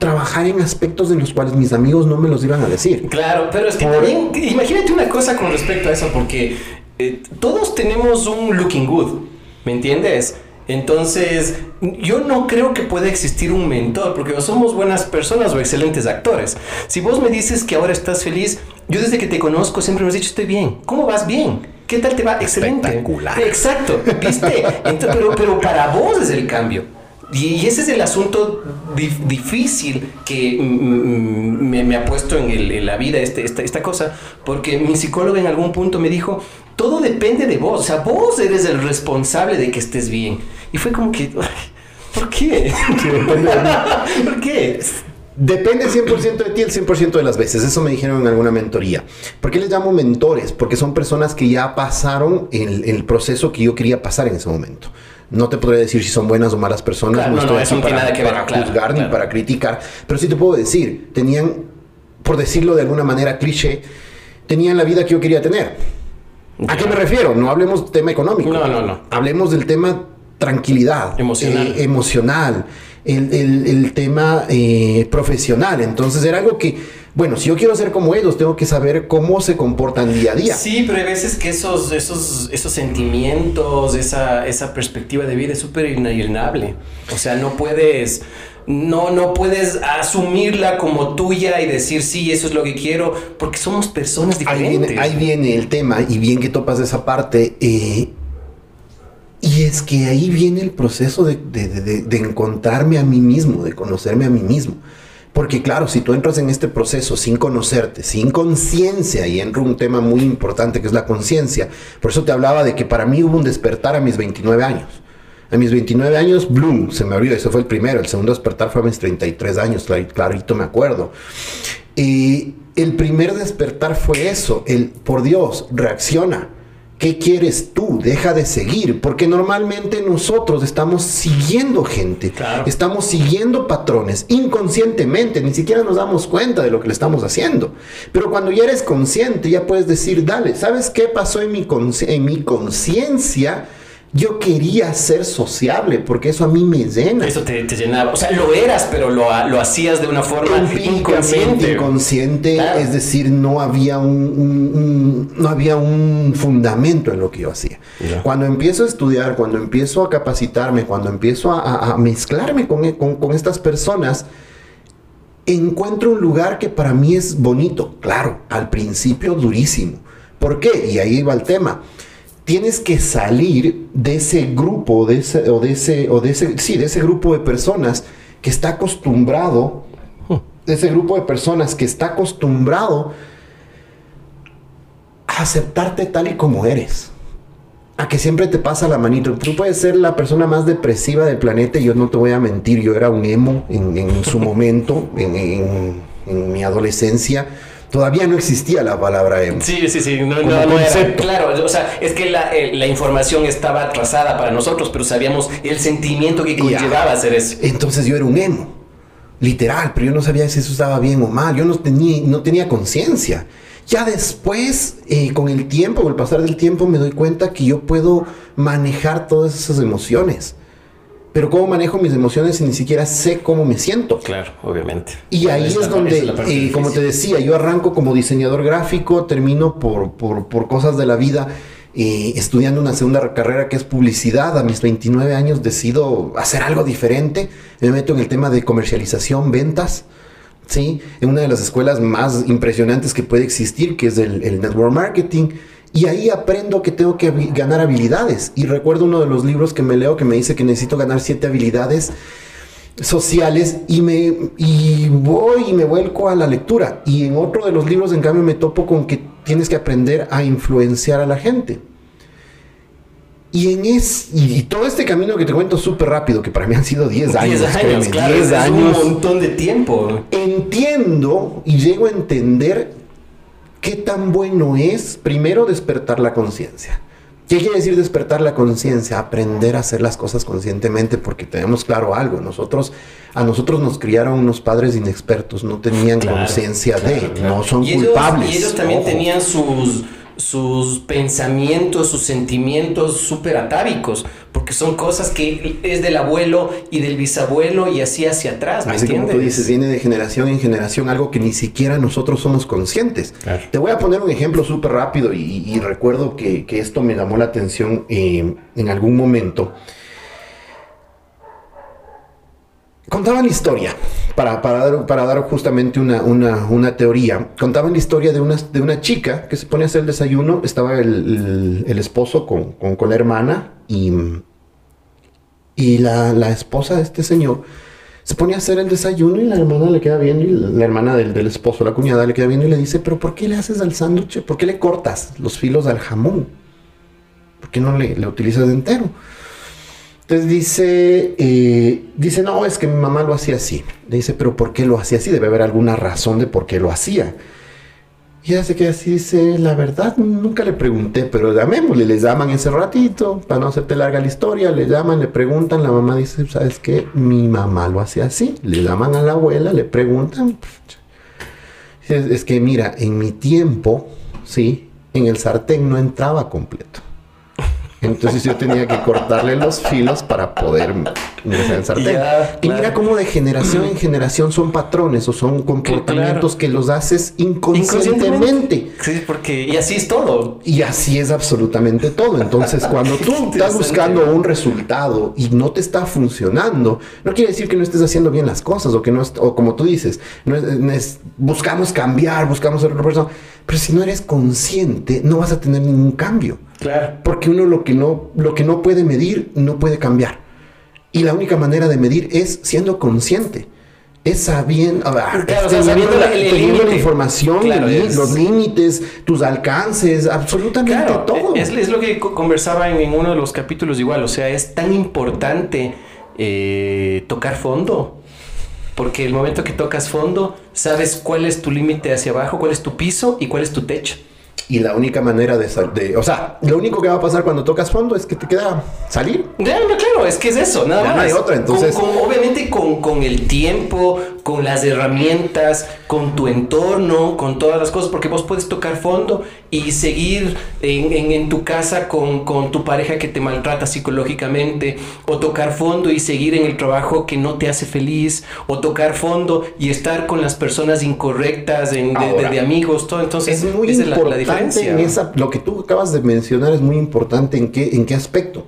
trabajar en aspectos en los cuales mis amigos no me los iban a decir. Claro, pero es que también, imagínate una cosa con respecto a eso, porque eh, todos tenemos un looking good, ¿me entiendes? Entonces, yo no creo que pueda existir un mentor, porque no somos buenas personas o excelentes actores. Si vos me dices que ahora estás feliz, yo desde que te conozco siempre me has dicho estoy bien. ¿Cómo vas bien? ¿Qué tal te va? Excelente. Espectacular. Exacto, ¿viste? pero, pero para vos es el cambio Y, ese es el asunto difícil que me, ha puesto en, la vida este, esta, esta cosa, porque mi psicólogo en algún punto me dijo, todo depende de vos, o sea, vos eres el responsable de que estés bien. Y fue como que, ¿por qué? ¿Por qué? Depende 100% de ti el 100% de las veces. Eso me dijeron en alguna mentoría. ¿Por qué les llamo mentores? Porque son personas que ya pasaron el, el proceso que yo quería pasar en ese momento. No te podría decir si son buenas o malas personas. no, estoy aquí para, juzgar ni para criticar. Pero sí te puedo decir, tenían, por decirlo de alguna manera cliché, tenían la vida que yo quería tener. ¿A qué me refiero? No hablemos del tema económico. No, no, no. Hablemos del tema tranquilidad. Emocional. Eh, emocional. El, el, tema eh, profesional. Entonces era algo que bueno, si yo quiero ser como ellos, tengo que saber cómo se comportan día a día. Sí, pero hay veces que esos, esos, esos sentimientos, esa, esa perspectiva de vida es súper inalienable. O sea, no puedes, no, no puedes asumirla como tuya y decir, sí, eso es lo que quiero, porque somos personas diferentes. Ahí viene, el tema, y bien que topas esa parte. Eh, y es que ahí viene el proceso de, de encontrarme a mí mismo, de conocerme a mí mismo. Porque claro, si tú entras en este proceso sin conocerte, sin conciencia, y entra un tema muy importante que es la conciencia, por eso te hablaba de que para mí hubo un despertar a mis 29 años. A mis 29 años, Bloom, se me abrió, ese fue el primero, el segundo despertar fue a mis 33 años, clarito me acuerdo. Y el primer despertar fue eso, el, por Dios, reacciona ¿Qué quieres tú? Deja de seguir, porque normalmente nosotros estamos siguiendo gente, estamos siguiendo patrones inconscientemente, ni siquiera nos damos cuenta de lo que le estamos haciendo. Pero cuando ya eres consciente, ya puedes decir, dale, ¿sabes qué pasó en mi, en mi conciencia? Yo quería ser sociable porque eso a mí me llena. Eso te, llenaba. O sea, lo eras, pero lo, lo hacías de una forma inconsciente. Inconsciente, es decir, no había un, no había un fundamento en lo que yo hacía. Cuando empiezo a estudiar, cuando empiezo a capacitarme, cuando empiezo a, mezclarme con, con, con estas personas, encuentro un lugar que para mí es bonito. Claro, al principio durísimo. ¿Por qué? Y ahí va el tema tienes que salir de ese grupo, de ese, o de ese, o de ese, sí, de ese grupo de personas que está acostumbrado, ese grupo de personas que está acostumbrado a aceptarte tal y como eres. A que siempre te pasa la manito. Tú puedes ser la persona más depresiva del planeta y yo no te voy a mentir. Yo era un emo en, su momento, en, en mi adolescencia Todavía no existía la palabra emo. Sí, sí, sí. No, no, no era, claro, o sea, es que la, eh, la, información estaba atrasada para nosotros, pero sabíamos el sentimiento que conllevaba hacer eso. Entonces yo era un emo. Literal, pero yo no sabía si eso estaba bien o mal. Yo no tenía, no tenía conciencia. Ya después, eh, con el tiempo, con el pasar del tiempo, me doy cuenta que yo puedo manejar todas esas emociones pero cómo manejo mis emociones si ni siquiera sé cómo me siento. Claro, obviamente. Y ahí es, donde, eh, como te decía, yo arranco como diseñador gráfico, termino por, por, cosas de la vida. Eh, estudiando una segunda carrera que es publicidad, a mis 29 años decido hacer algo diferente, me meto en el tema de comercialización, ventas, ¿sí? en una de las escuelas más impresionantes que puede existir, que es el, el network marketing, y ahí aprendo que tengo que ganar habilidades. Y recuerdo uno de los libros que me leo que me dice que necesito ganar siete habilidades sociales y me y voy y me vuelco a la lectura. Y en otro de los libros, en cambio, me topo con que tienes que aprender a influenciar a la gente. Y en es, y, todo este camino que te cuento súper rápido, que para mí han sido 10 años. 10 años, claro, es un montón de tiempo. Entiendo y llego a entender ¿Qué tan bueno es primero despertar la conciencia? ¿Qué quiere decir despertar la conciencia? Aprender a hacer las cosas conscientemente porque tenemos claro algo. Nosotros, a nosotros nos criaron unos padres inexpertos, no tenían conciencia de, no son culpables. y ellos también tenían sus sus pensamientos, sus sentimientos súper atávicos, porque son cosas que es del abuelo y del bisabuelo y así hacia atrás. así como tú dices, viene de generación en generación algo que ni siquiera nosotros somos conscientes. Te voy a poner un ejemplo súper rápido y, recuerdo que, esto me llamó la atención eh, en algún momento. Contaban la historia, para, para, dar, para dar justamente una, una, una, teoría, contaban la historia de una, de una chica que se pone a hacer el desayuno, estaba el, el, esposo con, con, con, la hermana y, Y la, la esposa de este señor se pone a hacer el desayuno y la hermana le queda y la hermana del, del esposo, la cuñada, le queda viendo y le dice, pero ¿por qué le haces al sándwich? ¿Por qué le cortas los filos al jamón? ¿Por qué no le, le utilizas entero? Entonces dice, eh, dice, no, es que mi mamá lo hacía así. Le dice, pero ¿por qué lo hacía así? Debe haber alguna razón de por qué lo hacía. Y se queda así, dice, la verdad, nunca le pregunté, pero llamémosle, le llaman ese ratito, para no hacerte larga la historia, le llaman, le preguntan, la mamá dice, ¿sabes qué? Mi mamá lo hacía así. Le llaman a la abuela, le preguntan. Es, es que mira, en mi tiempo, sí, en el sartén no entraba completo. Entonces yo tenía que cortarle los filos para poder ingresar el sartén. Ya, Y mira cómo de generación en generación son patrones o son comportamientos que los haces inconscientemente. Sí, porque y así es todo. Y así es absolutamente todo. Entonces, cuando tú estás buscando un resultado y no te está funcionando, no quiere decir que no estés haciendo bien las cosas o que no, o como tú dices, no es- no es- buscamos cambiar, buscamos ser otra persona. Pero si no eres consciente, no vas a tener ningún cambio. Claro. Porque uno lo que no, lo que no puede medir, no puede cambiar. Y la única manera de medir es siendo consciente. Es sabiendo, a ver, Claro, o sea, sabiendo la, el- el teniendo la límite. información, Claro, el es- los límites, tus alcances, absolutamente Claro, todo. Es, es lo que co- conversaba en, en uno de los capítulos igual, o sea, es tan importante eh, tocar fondo, porque el momento que tocas fondo, sabes cuál es tu límite hacia abajo, cuál es tu piso y cuál es tu techo. Y la única manera de, sal- de- o sea, lo único que va a pasar cuando tocas fondo es que te queda salir. Ya, no, claro, es que es eso, nada más. no hay otra, entonces- Con- con- obviamente con, con el tiempo, con las herramientas, con tu entorno, con todas las cosas, porque vos puedes tocar fondo y seguir en, en- en tu casa con, con tu pareja que te maltrata psicológicamente, o tocar fondo y seguir en el trabajo que no te hace feliz, o tocar fondo y estar con las personas incorrectas, en- de, de- amigos, todo. Entonces, es muy esa es la- la, importante diferencia. en esa, lo que tú acabas de mencionar es muy importante en qué, en qué aspecto.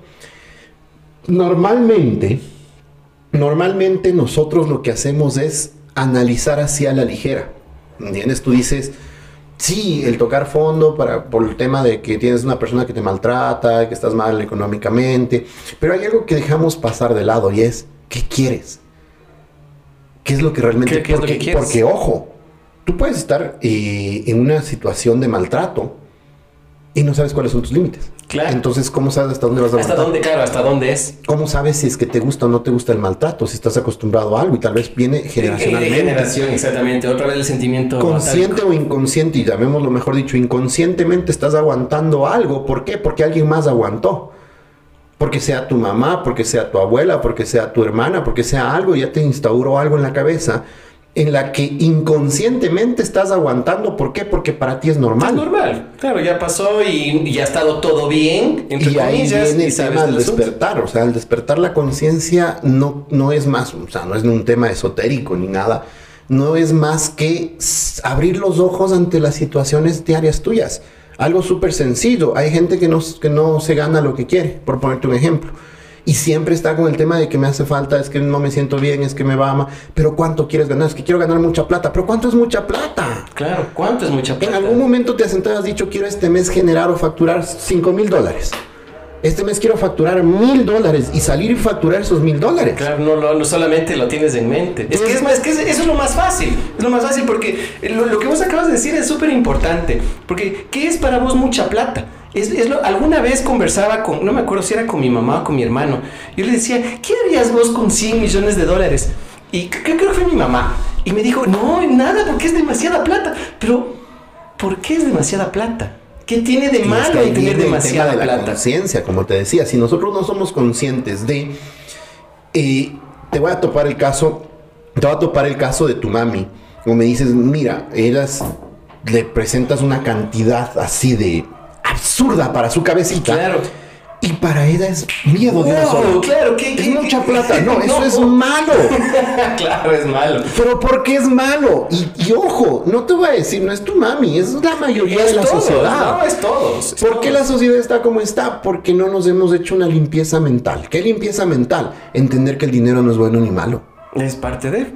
Normalmente, normalmente nosotros lo que hacemos es analizar hacia la ligera. ¿Entiendes? Tú dices, sí, el tocar fondo para, por el tema de que tienes una persona que te maltrata, que estás mal económicamente, pero hay algo que dejamos pasar de lado y es, ¿qué quieres? ¿Qué es lo que realmente ¿Qué- qué es lo que quieres? porque, ojo, tú puedes estar eh, en una situación de maltrato y no sabes cuáles son tus límites. Claro. Entonces, ¿cómo sabes hasta dónde vas a ¿Hasta dónde, claro, hasta dónde es? ¿Cómo sabes si es que te gusta o no te gusta el maltrato? Si estás acostumbrado a algo y tal vez viene De generacionalmente. generación, exactamente. Otra vez el sentimiento. Consciente o inconsciente, y llamémoslo mejor dicho, inconscientemente estás aguantando algo. ¿Por qué? Porque alguien más aguantó. Porque sea tu mamá, porque sea tu abuela, porque sea tu hermana, porque sea algo, ya te instauró algo en la cabeza en la que inconscientemente estás aguantando. ¿Por qué? Porque para ti es Es normal. normal. Claro, ya pasó y, y ya ha estado todo bien, entre Y ahí comillas, viene y el tema del despertar. O sea, el despertar la conciencia no, no es más, o sea, no es un tema esotérico ni nada. No es más que abrir los ojos ante las situaciones diarias tuyas. Algo súper sencillo. Hay gente que no, que no se gana lo que quiere, por ponerte un ejemplo. Y siempre está con el tema de que me hace falta, es que no me siento bien, es que me va mal. Pero ¿cuánto quieres ganar? Es que quiero ganar mucha plata. ¿Pero cuánto es mucha plata? Claro, ¿cuánto es mucha En plata? algún momento te has sentado y has dicho, quiero este mes generar o facturar 5 mil dólares. Este mes quiero facturar mil dólares y salir y facturar esos mil dólares. Claro, no, no, no solamente lo tienes en mente. Es que, es, es que es- eso es lo más fácil. Es lo más fácil porque lo, lo que vos acabas de decir es súper importante. Porque, ¿qué es para vos mucha plata? Es, es lo- alguna vez conversaba con, no me acuerdo si era con mi mamá o con mi hermano. Yo le decía, ¿qué harías vos con 100 millones de dólares? Y creo que fue mi mamá. Y me dijo, no, nada, porque es demasiada plata. Pero, ¿por qué es demasiada plata? ¿Qué tiene de malo en tener viene el tema demasiada de la plata? conciencia, como te decía. Si nosotros no somos conscientes de... eh, te voy a topar el caso, te voy a topar el caso de tu mami. Como me dices, mira, eras, le presentas una cantidad así de absurda para su cabecita. Claro. Y para ella es miedo de una sola. claro, ¿qué- es qué- mucha qué- plata. No, eso No. es malo. claro, es malo. Pero ¿por qué es malo? Y, y ojo, no te voy a decir, no es tu mami, es la mayoría de Es la todos, sociedad. No, es todos. es ¿Por qué la sociedad está como está? Porque no nos hemos hecho una limpieza mental. ¿Qué limpieza mental? Entender que el dinero no es bueno ni malo. Es parte de.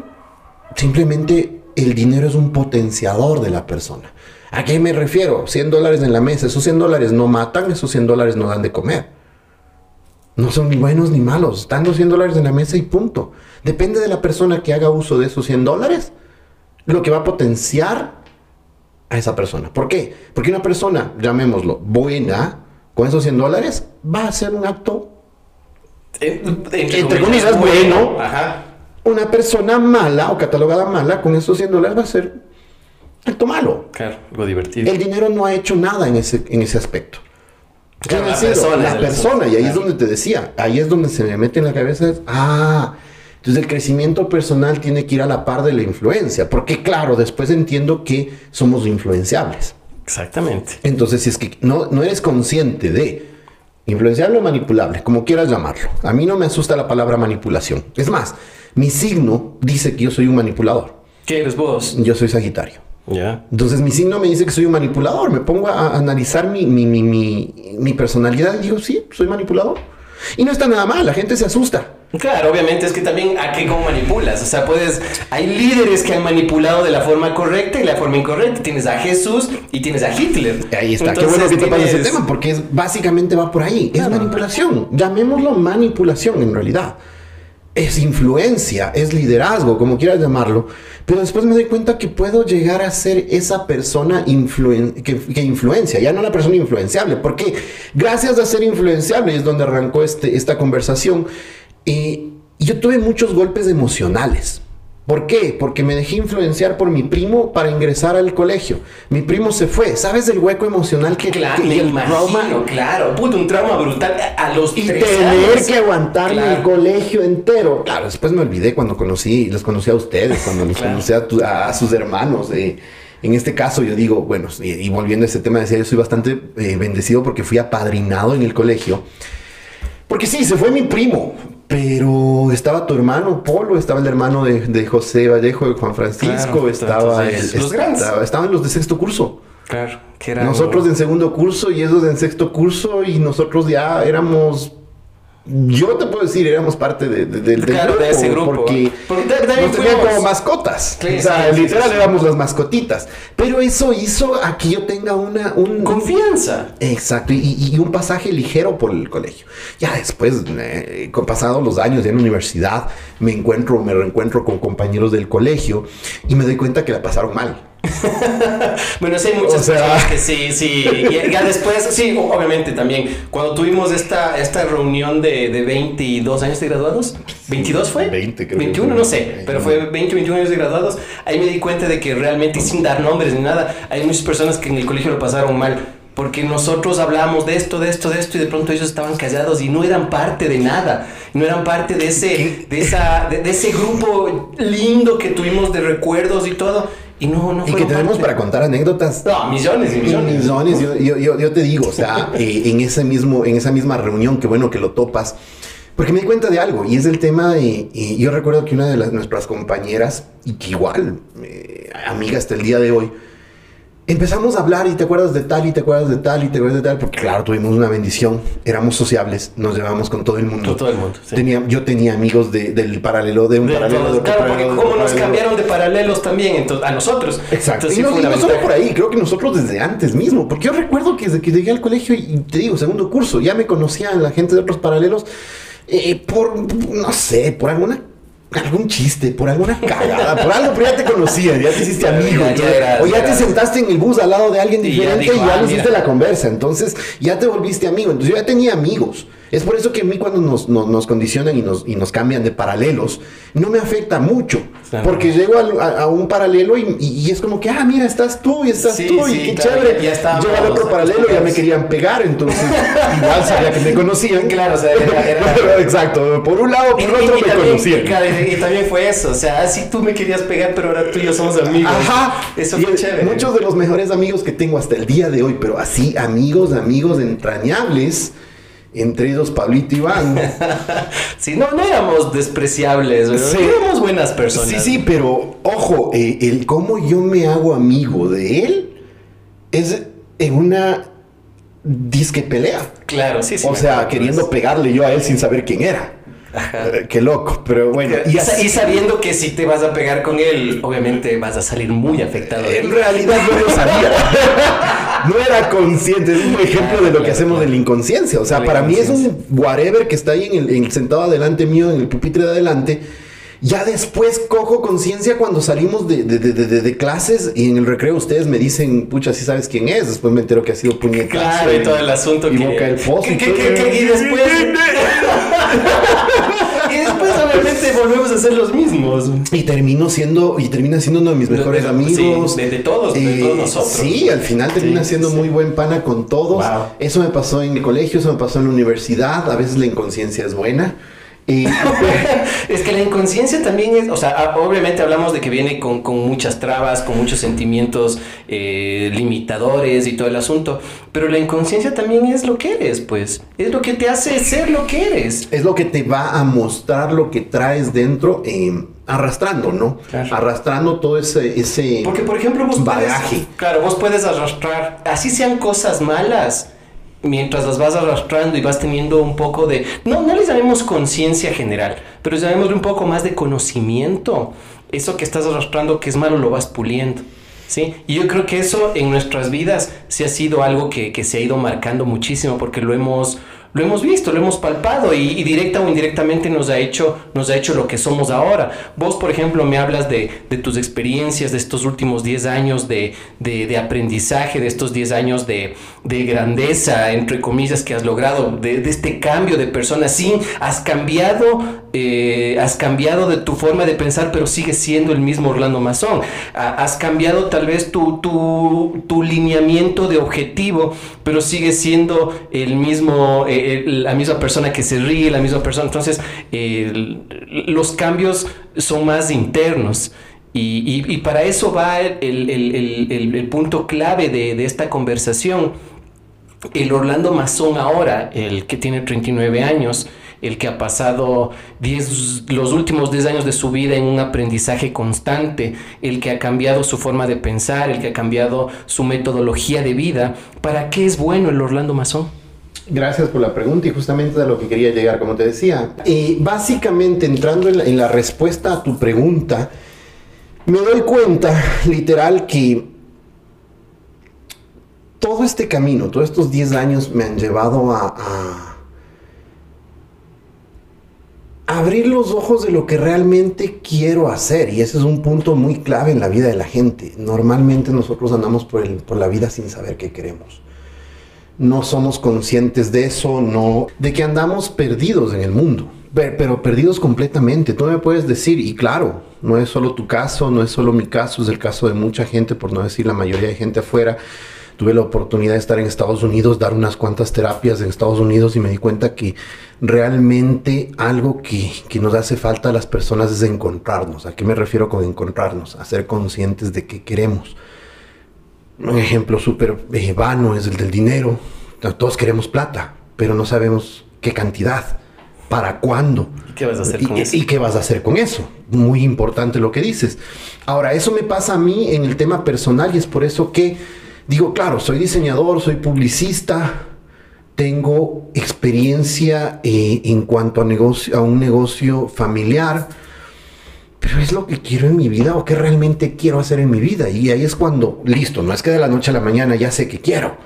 Simplemente el dinero es un potenciador de la persona. ¿A qué me refiero? 100 dólares en la mesa. Esos 100 dólares no matan, esos 100 dólares no dan de comer. No son ni buenos ni malos. Están los 100 dólares en la mesa y punto. Depende de la persona que haga uso de esos 100 dólares, lo que va a potenciar a esa persona. ¿Por qué? Porque una persona, llamémoslo, buena, con esos 100 dólares, va a hacer un acto, entre, comillas, bueno. Ajá. Una persona mala o catalogada mala, con esos 100 dólares va a ser acto malo. Claro, algo divertido. El dinero no ha hecho nada en ese, en ese aspecto. La, persona, la persona, y ahí es donde te decía, ahí es donde se me mete en la cabeza, ah, entonces el crecimiento personal tiene que ir a la par de la influencia, porque claro, después entiendo que somos influenciables. Exactamente. Entonces, si es que no, no eres consciente de influenciable o manipulable, como quieras llamarlo, a mí no me asusta la palabra manipulación. Es más, mi signo dice que yo soy un manipulador. ¿Qué eres vos? Yo soy Sagitario. Ya. Entonces mi signo me dice que soy un manipulador. Me pongo a, analizar mi, mi, mi, mi, personalidad y digo, sí, soy manipulador. Y no está nada mal, la gente se asusta. Claro, obviamente es que también a qué cómo manipulas. O sea, puedes. Hay líderes que han manipulado de la forma correcta y la forma incorrecta. Tienes a Jesús y tienes a Hitler. Ahí está. qué bueno que te pasa ese tema, porque es, básicamente va por ahí. Es manipulación. Llamémoslo manipulación en realidad es influencia, es liderazgo, como quieras llamarlo, pero después me doy cuenta que puedo llegar a ser esa persona que, influencia, ya no la persona influenciable, porque gracias a ser influenciable es donde arrancó este, esta conversación, y yo tuve muchos golpes emocionales. ¿Por qué? Porque me dejé influenciar por mi primo para ingresar al colegio. Mi primo se fue. ¿Sabes el hueco emocional que claro, me el trauma? Claro, puto, un trauma brutal a los y tener que aguantarme el colegio entero. Claro, después me olvidé cuando conocí, les conocí a ustedes, cuando les conocí a, sus hermanos. en este caso, yo digo, bueno, y, volviendo a ese tema, decía, yo soy bastante eh, bendecido porque fui apadrinado en el colegio. Porque sí, se fue mi primo, pero estaba tu hermano Polo, estaba el hermano de, José Vallejo, de Juan Francisco, estaba los estaban los de sexto curso. Claro, que era nosotros en segundo curso y ellos en sexto curso y nosotros ya éramos yo te puedo decir, éramos parte de, del grupo, de ese grupo. Porque, nos tenían como mascotas. o sea, literal éramos las mascotitas. Pero eso hizo a que yo tenga una... Un, Confianza. exacto. Y, un pasaje ligero por el colegio. Ya después, eh, con pasados los años ya en la universidad, me encuentro, me reencuentro con compañeros del colegio y me doy cuenta que la pasaron mal. bueno, sí hay muchas cosas que sí, sí. Y ya después, sí, obviamente también. Cuando tuvimos esta, esta reunión de, de 22 años de graduados, ¿22 fue? 20, creo 21, no sé, pero fue 20, 21 años de graduados. Ahí me di cuenta de que realmente, sin dar nombres ni nada, hay muchas personas que en el colegio lo pasaron mal porque nosotros hablábamos de esto, de esto, de esto, y de pronto ellos estaban callados y no eran parte de nada, no eran parte de ese, de esa, de ese grupo lindo que tuvimos de recuerdos y todo. Y no, no Y que tenemos para contar anécdotas. No, millones y millones. Millones. Yo, yo, yo, te digo, o sea, eh, en, ese mismo, en esa misma reunión, que bueno que lo topas, porque me di cuenta de algo, y es el tema de. yo recuerdo que una de las, nuestras compañeras, y que igual, eh, amiga hasta el día de hoy, empezamos a hablar y te acuerdas de tal y te acuerdas de tal y te acuerdas de tal, porque claro, tuvimos una bendición, éramos sociables, nos llevábamos con todo el mundo. Con todo el mundo. Tenía, yo tenía amigos del paralelo, de un paralelo. de claro, porque como nos cambiaron de paralelos también a nosotros. Exacto. y, no, solo por ahí, creo que nosotros desde antes mismo, porque yo recuerdo que desde que llegué al colegio y te digo, segundo curso, ya me conocían la gente de otros paralelos. Eh, por, no sé, por alguna algún chiste, por alguna cagada, por algo, pero ya te conocían, ya te hiciste amigo. o ya, te sentaste en el bus al lado de alguien diferente y ya, le hiciste la conversa. Entonces ya te volviste amigo. Entonces yo ya tenía amigos. Es por eso que a mí cuando nos, nos, condicionan y nos, y nos cambian de paralelos, no me afecta mucho. Porque llego a, un paralelo y, es como que, ah, mira, estás tú y estás tú y qué chévere. Ya llego al otro paralelo y ya me querían pegar, entonces igual sabía que me conocían. Claro, o sea, era, Exacto, por un lado, por el otro me conocían. Y, también fue eso, o sea, así tú me querías pegar, pero ahora tú y yo somos amigos. Ajá. Eso fue chévere. Muchos de los mejores amigos que tengo hasta el día de hoy, pero así, amigos, amigos entrañables entre ellos Pablito y Iván. sí, no, no éramos despreciables, éramos buenas personas. Sí, sí, pero ojo, eh, el cómo yo me hago amigo de él es en una disque pelea. Claro, sí, sí. O sea, queriendo pegarle yo a él sin saber quién era. Eh, qué loco, pero bueno. Y, sabiendo que si te vas a pegar con él, obviamente vas a salir muy afectado. En realidad yo lo sabía. no era consciente, es un ejemplo de lo que hacemos en la inconsciencia. O sea, para mí es un whatever que está ahí en el, en sentado adelante mío, en el pupitre de adelante ya después cojo conciencia cuando salimos de, de, de, de, clases y en el recreo ustedes me dicen, pucha, si sabes quién es. Después me entero que ha sido puñetazo. Claro, y todo el asunto. Y boca el pozo. y después... y después obviamente volvemos a ser los mismos. Y termino siendo, y termina siendo uno de mis mejores amigos. Sí, de, todos, de todos nosotros. Sí, al final termina siendo muy buen pana con todos. Eso me pasó en el colegio, eso me pasó en la universidad. A veces la inconsciencia es buena. Y es que la inconsciencia también es, o sea, obviamente hablamos de que viene con, muchas trabas, con muchos sentimientos eh, limitadores y todo el asunto, pero la inconsciencia también es lo que eres, pues, es lo que te hace ser lo que eres. Es lo que te va a mostrar lo que traes dentro. Eh, arrastrando, ¿no? Arrastrando todo ese, ese Porque, por ejemplo, vos bagaje. claro, vos puedes arrastrar, así sean cosas malas, mientras las vas arrastrando y vas teniendo un poco de, no, no les llamemos conciencia general, pero llamemos un poco más de conocimiento. Eso que estás arrastrando que es malo lo vas puliendo. ¿Sí? Y yo creo que eso en nuestras vidas sí ha sido algo que, que se ha ido marcando muchísimo porque lo hemos, lo hemos visto, lo hemos palpado y, directa o indirectamente nos ha, hecho, nos ha hecho lo que somos ahora. Vos, por ejemplo, me hablas de, tus experiencias de estos últimos 10 años de, aprendizaje, de estos 10 años de, grandeza, entre comillas, que has logrado, de, este cambio de persona. Sí, has cambiado, eh, has cambiado de tu forma de pensar, pero sigues siendo el mismo Orlando Mazón. has cambiado tal vez tu, tu, tu lineamiento de objetivo, pero sigues siendo el mismo... Eh, la misma persona que se ríe, la misma persona. Entonces, los cambios son más internos. Y, para eso va el, punto clave de, esta conversación. El Orlando Mazón ahora, el que tiene 39 años, el que ha pasado los últimos 10 años de su vida en un aprendizaje constante, el que ha cambiado su forma de pensar, el que ha cambiado su metodología de vida. ¿Para qué es bueno el Orlando Mazón? Gracias por la pregunta y justamente a lo que quería llegar, como te decía. Y básicamente entrando en la, respuesta a tu pregunta, me doy cuenta, literal, que todo este camino, todos estos 10 años me han llevado a, abrir los ojos de lo que realmente quiero hacer. Y ese es un punto muy clave en la vida de la gente. Normalmente nosotros andamos por, la vida sin saber qué queremos no somos conscientes de eso, no, de que andamos perdidos en el mundo, pero perdidos completamente. Tú me puedes decir, y claro, no es solo tu caso, no es solo mi caso, es el caso de mucha gente, por no decir la mayoría de gente afuera. Tuve la oportunidad de estar en Estados Unidos, dar unas cuantas terapias en Estados Unidos y me di cuenta que realmente algo que, nos hace falta a las personas es encontrarnos. ¿A qué me refiero con encontrarnos? A ser conscientes de qué queremos un ejemplo súper eh, vano es el del dinero. Todos queremos plata, pero no sabemos qué cantidad, para cuándo. ¿Y qué vas a hacer con eso? ¿Y qué vas a hacer con eso? Muy importante lo que dices. Ahora, eso me pasa a mí en el tema personal y es por eso que digo, claro, soy diseñador, soy publicista, tengo experiencia eh, en cuanto a, negocio, a un negocio familiar pero es lo que quiero en mi vida o qué realmente quiero hacer en mi vida. Y ahí es cuando, listo, no es que de la noche a la mañana ya sé que quiero,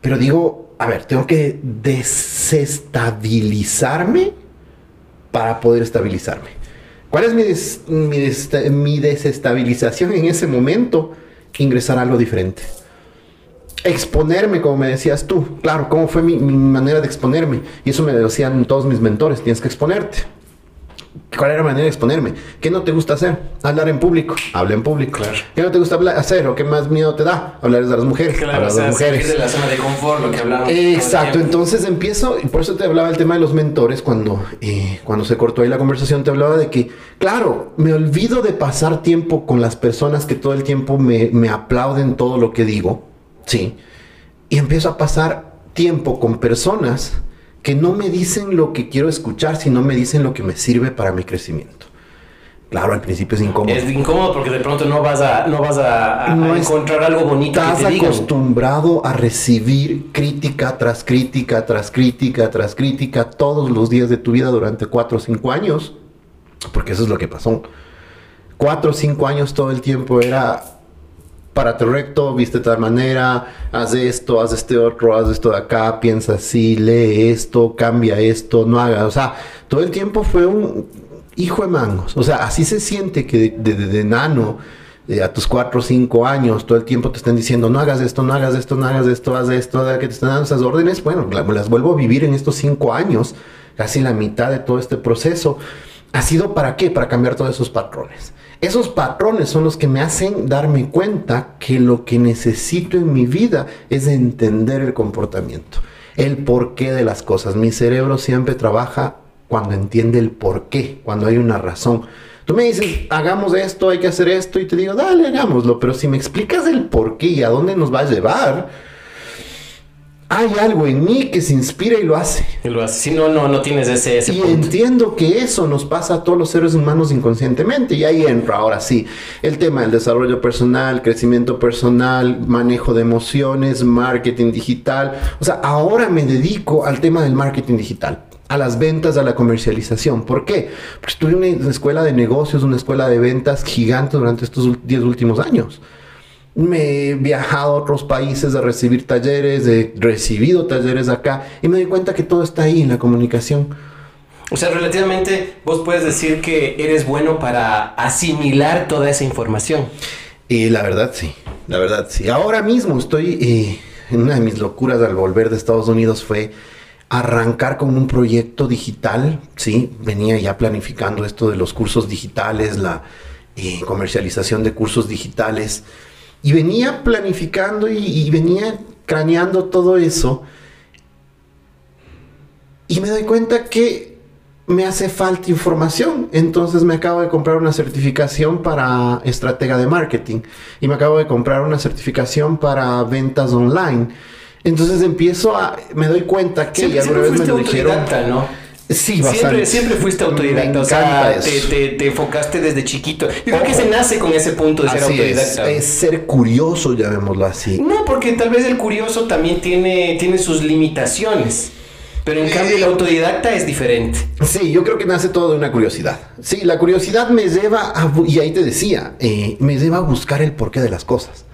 pero digo, a ver, tengo que desestabilizarme para poder estabilizarme. ¿Cuál es mi, desestabilización en ese momento? Ingresar a algo diferente. Exponerme, como me decías tú. Claro, ¿cómo fue mi, mi manera de exponerme? Y eso me decían todos mis mentores, tienes que exponerte. ¿Cuál era la manera de exponerme? ¿Qué no te gusta hacer? Hablar en público. Habla en público. ¿Qué no te gusta hacer o qué más miedo te da? Hablar de las mujeres. Claro, hablar de las mujeres. de la zona de confort, lo que hablamos. Exacto. Entonces empiezo, y por eso te hablaba el tema de los mentores cuando, eh, cuando se cortó ahí la conversación, te hablaba de que, claro, me olvido de pasar tiempo con las personas que todo el tiempo me, me aplauden todo lo que digo. Sí. Y empiezo a pasar tiempo con personas que no me dicen lo que quiero escuchar, sino me dicen lo que me sirve para mi crecimiento. Claro, al principio es incómodo. Es incómodo porque de pronto no vas a, no vas a, encontrar algo bonito. Estás que te acostumbrado a recibir crítica tras crítica, tras crítica, tras crítica todos los días de tu vida durante cuatro o cinco años. Porque eso es lo que pasó. Cuatro o cinco años todo el tiempo era párate recto, viste de tal manera, haz esto, haz este otro, haz esto de acá, piensa así, lee esto, cambia esto, no haga. O sea, todo el tiempo fue un hijo de mangos. O sea, así se siente que de, de, nano. Eh, a tus cuatro o cinco años, todo el tiempo te están diciendo, no hagas esto, no hagas esto, no hagas esto, haz esto, que te están dando esas órdenes, bueno, las vuelvo a vivir en estos cinco años, casi la mitad de todo este proceso. ¿Ha sido para qué? Para cambiar todos esos patrones. Esos patrones son los que me hacen darme cuenta que lo que necesito en mi vida es entender el comportamiento, el porqué de las cosas. Mi cerebro siempre trabaja cuando entiende el porqué, cuando hay una razón. Tú me dices, hagamos esto, hay que hacer esto, y te digo, dale, hagámoslo. Pero si me explicas el porqué y a dónde nos va a llevar, hay algo en mí que se inspira y lo hace. Y lo hace. Si no, no, no tienes ese, ese Y entiendo que eso nos pasa a todos los seres humanos inconscientemente. Y ahí entra ahora sí el tema del desarrollo personal, crecimiento personal, manejo de emociones, marketing digital. O sea, ahora me dedico al tema del marketing digital a las ventas, a la comercialización. ¿Por qué? Porque estuve en una escuela de negocios, una escuela de ventas gigante durante estos 10 últimos años. Me he viajado a otros países a recibir talleres, he recibido talleres acá y me doy cuenta que todo está ahí en la comunicación. O sea, relativamente vos puedes decir que eres bueno para asimilar toda esa información. Y la verdad sí, la verdad sí. Ahora mismo estoy, eh, una de mis locuras al volver de Estados Unidos fue arrancar con un proyecto digital, sí, venía ya planificando esto de los cursos digitales, la eh, comercialización de cursos digitales y venía planificando y, venía craneando todo eso. Y me doy cuenta que me hace falta información. Entonces me acabo de comprar una certificación para estratega de marketing. Y me acabo de comprar una certificación para ventas online. Entonces empiezo a... Me doy cuenta que... ya alguna vez me lo dijeron... ¿no? Sí, siempre, siempre fuiste autodidacta. o sea, te, te, enfocaste desde chiquito. Yo creo que se nace con ese punto de ser autodidacta. Es, ser curioso, llamémoslo así. No, porque tal vez el curioso también tiene, tiene sus limitaciones. Pero en cambio el autodidacta es diferente. Sí, yo creo que nace todo de una curiosidad. Sí, la curiosidad me lleva a, y ahí te decía, eh, me lleva a buscar el porqué de las cosas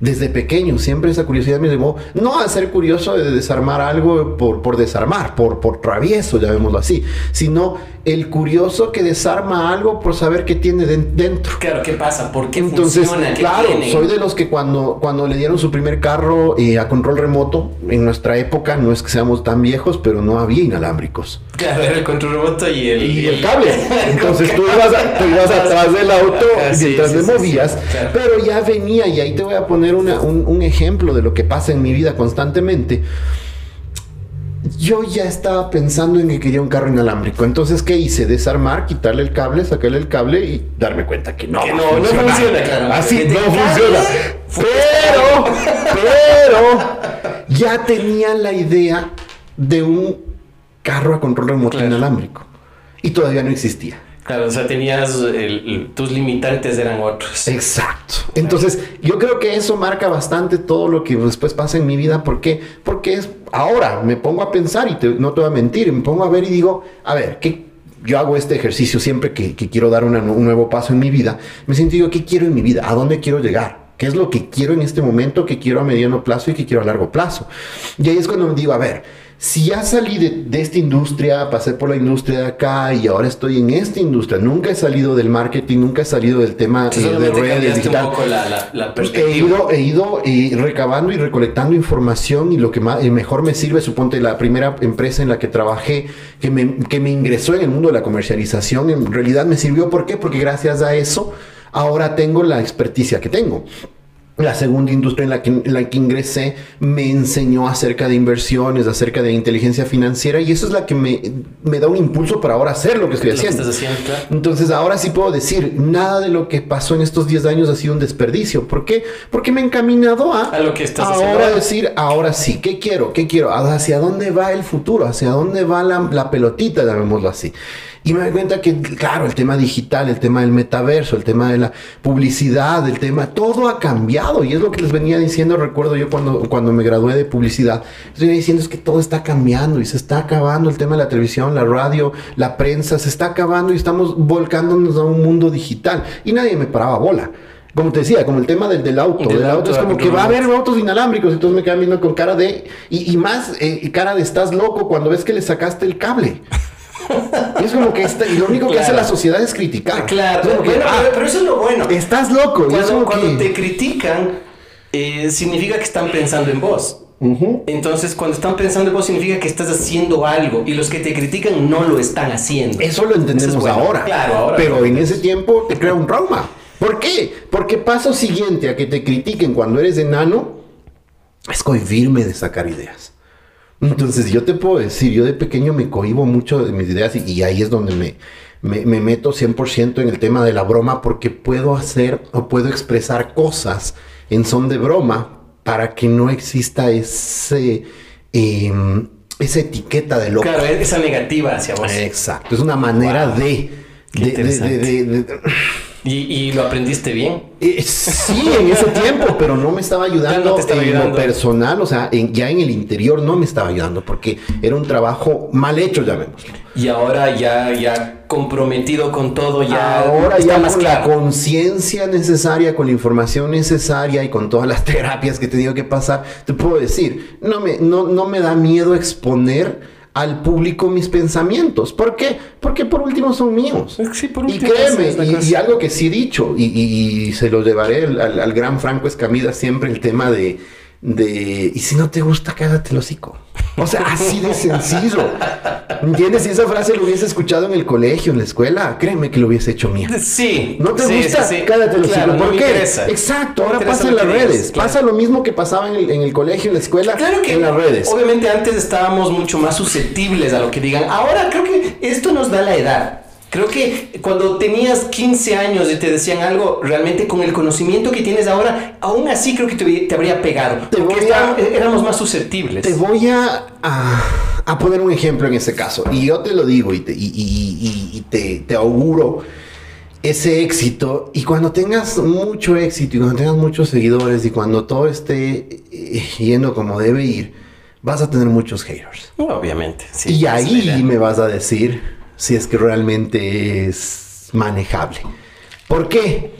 desde pequeño, siempre esa curiosidad me llevó no a ser curioso de desarmar algo por, por desarmar, por, por travieso, llamémoslo así, sino el curioso que desarma algo por saber qué tiene dentro. Claro, ¿qué pasa? ¿Por qué Entonces, funciona? claro, soy de los que cuando, cuando le dieron su primer carro eh, a control remoto, en nuestra época, no es que seamos tan viejos, pero no había inalámbricos. Claro, era el control remoto y el, y el cable. Entonces tú ibas, ibas atrás del auto mientras te movías, pero ya venía, y ahí te voy a poner un, un ejemplo de lo que pasa en mi vida constantemente yo ya estaba pensando en que quería un carro inalámbrico. Entonces, ¿qué hice? Desarmar, quitarle el cable, sacarle el cable y darme cuenta que no. Que no, no funciona, claro. Así no funciona. Pero, pero, ya tenía la idea de un carro a control remoto inalámbrico. Y todavía no existía. Claro, o sea, tenías tus limitantes eran otros. Exacto. Entonces, yo creo que eso marca bastante todo lo que después pasa en mi vida. ¿Por qué? Porque es ahora me pongo a pensar y no te voy a mentir, me pongo a ver y digo, a ver, ¿qué, yo hago este ejercicio siempre que, quiero dar un nuevo paso en mi vida. Me siento digo, ¿qué quiero en mi vida? ¿A dónde quiero llegar? ¿Qué es lo que quiero en este momento? ¿Qué quiero a mediano plazo y qué quiero a largo plazo? Y ahí es cuando me digo, a ver, si ya salí de, esta industria, pasé por la industria de acá y ahora estoy en esta industria, nunca he salido del marketing, nunca he salido del tema eh, de redes digital. he ido, he ido eh, recabando y recolectando información y lo que más, eh, mejor me sirve, suponte la primera empresa en la que trabajé que me, que me ingresó en el mundo de la comercialización, en realidad me sirvió, ¿por qué? Porque gracias a eso ahora tengo la experticia que tengo la segunda industria en la, que, la que ingresé me enseñó acerca de inversiones, acerca de inteligencia financiera y eso es la que me, me da un impulso para ahora hacer lo que estoy haciendo. Entonces ahora sí puedo decir, nada de lo que pasó en estos 10 años ha sido un desperdicio. ¿Por qué? Porque me he encaminado a, a lo que estás ahora decir, ahora sí, ¿qué quiero? ¿Qué quiero? ¿Hacia dónde va el futuro? ¿Hacia dónde va la, la pelotita, llamémoslo así? Y me doy cuenta que, claro, el tema digital, el tema del metaverso, el tema de la publicidad, el tema, todo ha cambiado. Y es lo que les venía diciendo, recuerdo yo cuando, cuando me gradué de publicidad, les venía diciendo es que todo está cambiando y se está acabando el tema de la televisión, la radio, la prensa, se está acabando y estamos volcándonos a un mundo digital. Y nadie me paraba bola. como te decía, como el tema del, del auto. Del, auto, es como que va a haber autos inalámbricos, entonces me quedan viendo con cara de. Y, y más eh, cara de estás loco cuando ves que le sacaste el cable. Y es como que está, y lo único que hace la sociedad es criticar. Claro, Es como que, bueno, ah, pero, pero eso es lo bueno. Estás loco. Cuando, como cuando que- te critican, eh, significa que están pensando en vos. Entonces, cuando están pensando en vos, significa que estás haciendo algo y los que te critican no lo están haciendo. Eso lo entendemos Eso es bueno. ahora. Claro, ahora Pero en ese tiempo te crea un trauma. ¿Por qué? Porque paso siguiente a que te critiquen cuando eres enano es cohibirme de sacar ideas. Entonces yo te puedo decir, yo de pequeño me cohibo mucho de mis ideas y, y ahí es donde me, me, me meto 100% en el tema de la broma porque puedo hacer o puedo expresar cosas en son de broma para que no exista ese, em, esa etiqueta de loco. Claro, esa negativa hacia vos. Exacto, es una manera Wow. de- Y, y lo aprendiste bien. Eh, sí, en ese tiempo, pero no me estaba ayudando no estaba en ayudando. lo personal, o sea, en- ya en el interior no me estaba ayudando porque era un trabajo mal hecho, llamémoslo. Y ahora ya, ya comprometido con todo, ya Ahora está ya más con la conciencia necesaria, con la información necesaria y con todas las terapias que te digo que pasar, te puedo decir, no me, no, no me da miedo exponer al público mis pensamientos. ¿Por qué? Porque por último son míos. Sí, por Y créeme, y, algo que sí he dicho, y, y- y se lo llevaré al, al- al gran Franco Escamida siempre el tema de, de, y si no te gusta, cállate el hocico. O sea, así de sencillo. ¿Entiendes? Si esa frase lo hubiese escuchado en el colegio, en la escuela, créeme que lo hubiese hecho mía. Sí. ¿No te sí, gusta? sí, sí. Cállate el. Claro, ¿Por qué? interesa. Exacto, ahora pasa en las redes. claro. Pasa lo mismo que pasaba en el, en el colegio, en la escuela, Claro que en las redes. Obviamente antes estábamos mucho más susceptibles a lo que digan. Ahora creo que esto nos da la edad. Creo que cuando tenías 15 años y te decían algo, realmente con el conocimiento que tienes ahora, aún así creo que te, te habría pegado. Te porque voy a- estábamos- éramos más susceptibles. Te voy a, a- a poner un ejemplo en este caso. Y yo te lo digo y te, y- y- y- y te, te auguro ese éxito. Y cuando tengas mucho éxito y cuando tengas muchos seguidores y cuando todo esté eh, yendo como debe ir, vas a tener muchos haters. Obviamente. sí, y ahí me vas a decir si es que realmente es manejable. ¿Por qué?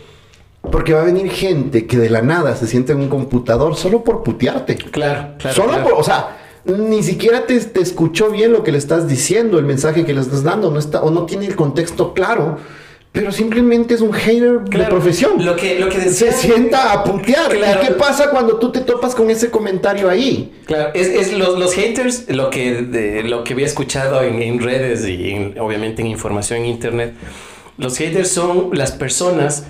Porque va a venir gente que de la nada se siente en un computador solo por putearte. Claro, claro. Solo claro. por, o sea, ni siquiera te, te escuchó bien lo que le estás diciendo, el mensaje que le estás dando, no está, o no tiene el contexto claro, pero simplemente es un hater de profesión. Lo que, lo que se sienta a putear. Claro. ¿Y qué pasa cuando tú te topas con ese comentario ahí? Claro, es, es los, los haters, lo que, de- lo que había escuchado en, en redes y en- obviamente en información en internet, los haters son las personas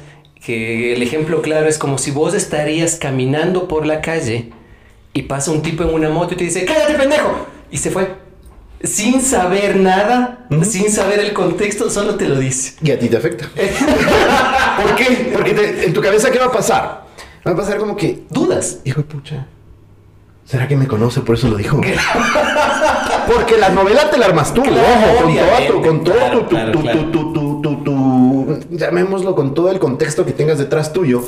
que el ejemplo claro es como si vos estarías caminando por la calle y pasa un tipo en una moto y te dice, cállate pendejo, y se fue. Sin saber nada, sin saber el contexto, solo te lo dice. Y a ti te afecta. ¿Por qué? Porque te- en tu cabeza, ¿qué va a pasar? Va a pasar como que, Dudas. hijo de pucha, ¿será que me conoce? Por eso lo dijo. Porque la novela te la armas tú, Claro, ojo, con todo, tu, con claro, claro. tu- llamémoslo con todo el contexto que tengas detrás tuyo.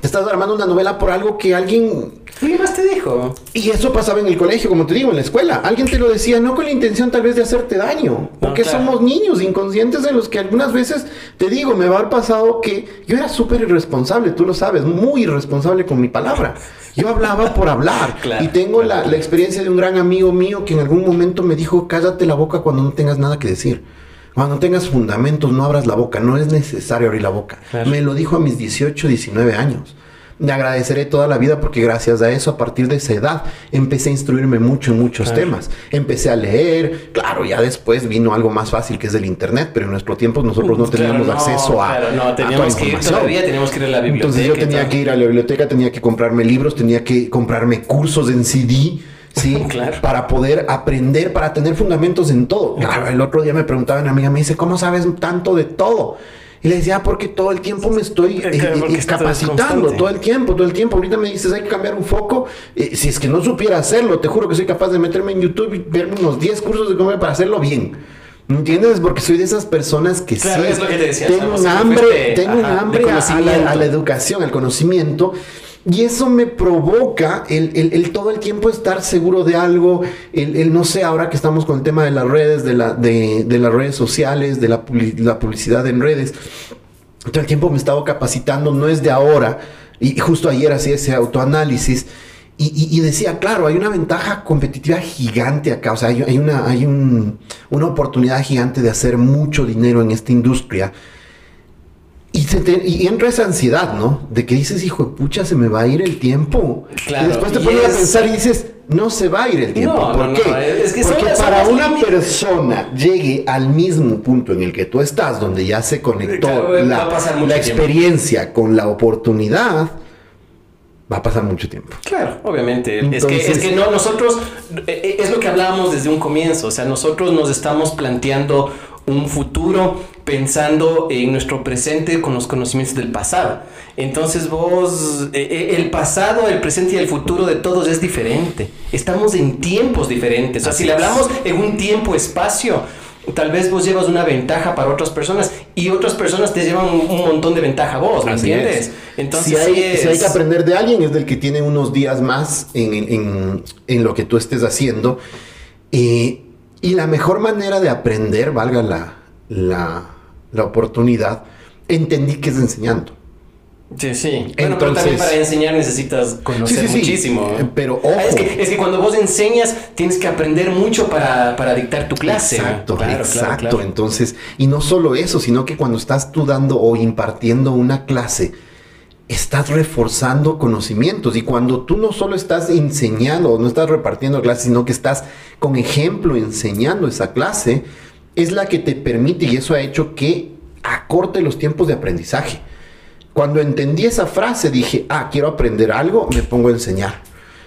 Te estás armando una novela por algo que alguien ¿Qué más te dijo? y eso pasaba en el colegio, como te digo, en la escuela. Alguien te lo decía, no con la intención tal vez de hacerte daño. Porque claro. somos niños inconscientes en los que algunas veces, te digo, me va a haber pasado que yo era súper irresponsable, tú lo sabes, muy irresponsable con mi palabra. Yo hablaba por hablar. Claro, y tengo claro. la, la experiencia de un gran amigo mío que en algún momento me dijo, cállate la boca cuando no tengas nada que decir. Cuando tengas fundamentos, no abras la boca. No es necesario abrir la boca. Claro. Me lo dijo a mis 18, 19 años. Le agradeceré toda la vida porque gracias a eso, a partir de esa edad, empecé a instruirme mucho en muchos Claro. temas. Empecé a leer, claro, ya después vino algo más fácil que es el internet, pero en nuestro tiempo nosotros no Claro, teníamos no, acceso a, claro, no, a teníamos que ir todavía, teníamos que ir a la biblioteca. Entonces yo tenía que ir a la biblioteca, tenía que comprarme libros, tenía que comprarme cursos en CD, ¿sí? Claro. Para poder aprender, para tener fundamentos en todo. Claro, el otro día me preguntaba una amiga, me dice, ¿cómo sabes tanto de todo? Y le decía, "Ah, porque todo el tiempo me estoy eh, eh, capacitando, todo el tiempo, todo el tiempo. Ahorita me dices, hay que cambiar un foco. Eh, si es que no supiera hacerlo, te juro que soy capaz de meterme en YouTube y verme unos 10 cursos de cómo para hacerlo bien. ¿Me entiendes? Porque soy de esas personas que Claro, sí es lo que te decía, tengo un hambre, fuiste, tengo un ajá, de hambre a- a, la, a la educación, al conocimiento. Y eso me provoca el, el- todo el tiempo estar seguro de algo, el, el no sé, ahora que estamos con el tema de las redes, de, la, de, de las redes sociales, de la, la publicidad en redes. todo el tiempo me he estado capacitando, no es de ahora, y justo ayer hacía ese autoanálisis. Y, decía, claro, hay una ventaja competitiva gigante acá, o sea, hay, una, hay una oportunidad gigante de hacer mucho dinero en esta industria. Y, entra esa ansiedad, ¿no? De que dices, hijo de pucha, se me va a ir el tiempo. y después te pones a pensar y dices, no se va a ir el tiempo. ¿Por qué? Es que Porque para una persona llegue al mismo punto en el que tú estás, donde ya se conectó la, la experiencia con la oportunidad, va a pasar mucho tiempo. Claro, obviamente. es, que, es que no, nosotros, eh, eh, es lo que hablábamos desde un comienzo, o sea, nosotros nos estamos planteando un futuro pensando en nuestro presente con los conocimientos del pasado. Entonces vos, eh, el pasado, el presente y el futuro de todos es diferente. Estamos en tiempos diferentes. O sea, si le hablamos en un tiempo-espacio, tal vez vos llevas una ventaja para otras personas y otras personas te llevan un, montón de ventaja a vos, ¿me entiendes? Entonces, si hay, que aprender de alguien es del que tiene unos días más en, lo que tú estés haciendo. y la mejor manera de aprender, valga la, la oportunidad, entendí que es enseñando. Sí, sí. pero también para enseñar necesitas conocer muchísimo. Pero ojo. Es que, es que, cuando vos enseñas tienes que aprender mucho para, dictar tu clase. Exacto, exacto. Entonces, y no solo eso, sino que cuando estás tú dando o impartiendo una clase, estás reforzando conocimientos. Y cuando tú no solo estás enseñando, no estás repartiendo clases, sino que estás con ejemplo enseñando esa clase, es la que te permite, y eso ha hecho que acorte los tiempos de aprendizaje. Cuando entendí esa frase dije, ah, quiero aprender algo, me pongo a enseñar.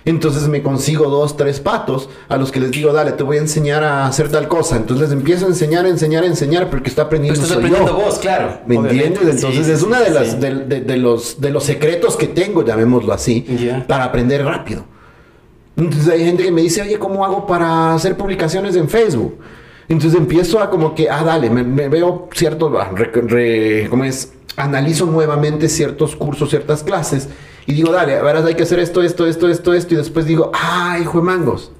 Entonces me consigo dos, tres patos a los que les digo, dale, te voy a enseñar a hacer tal cosa. Entonces les empiezo a enseñar, enseñar, enseñar, porque está aprendiendo. Pero estás aprendiendo vos, claro. ¿Me entiendes? Entonces es una de las de, los, de los secretos que tengo, llamémoslo así, para aprender rápido. Entonces hay gente que me dice, oye, ¿cómo hago para hacer publicaciones en Facebook? Entonces empiezo a como que, ah, dale, me, veo cierto, ¿cómo es? analizo nuevamente ciertos cursos, ciertas clases y digo, dale, a ver, hay que hacer esto, esto, esto, esto, esto y después digo, ay, hijo de mangos,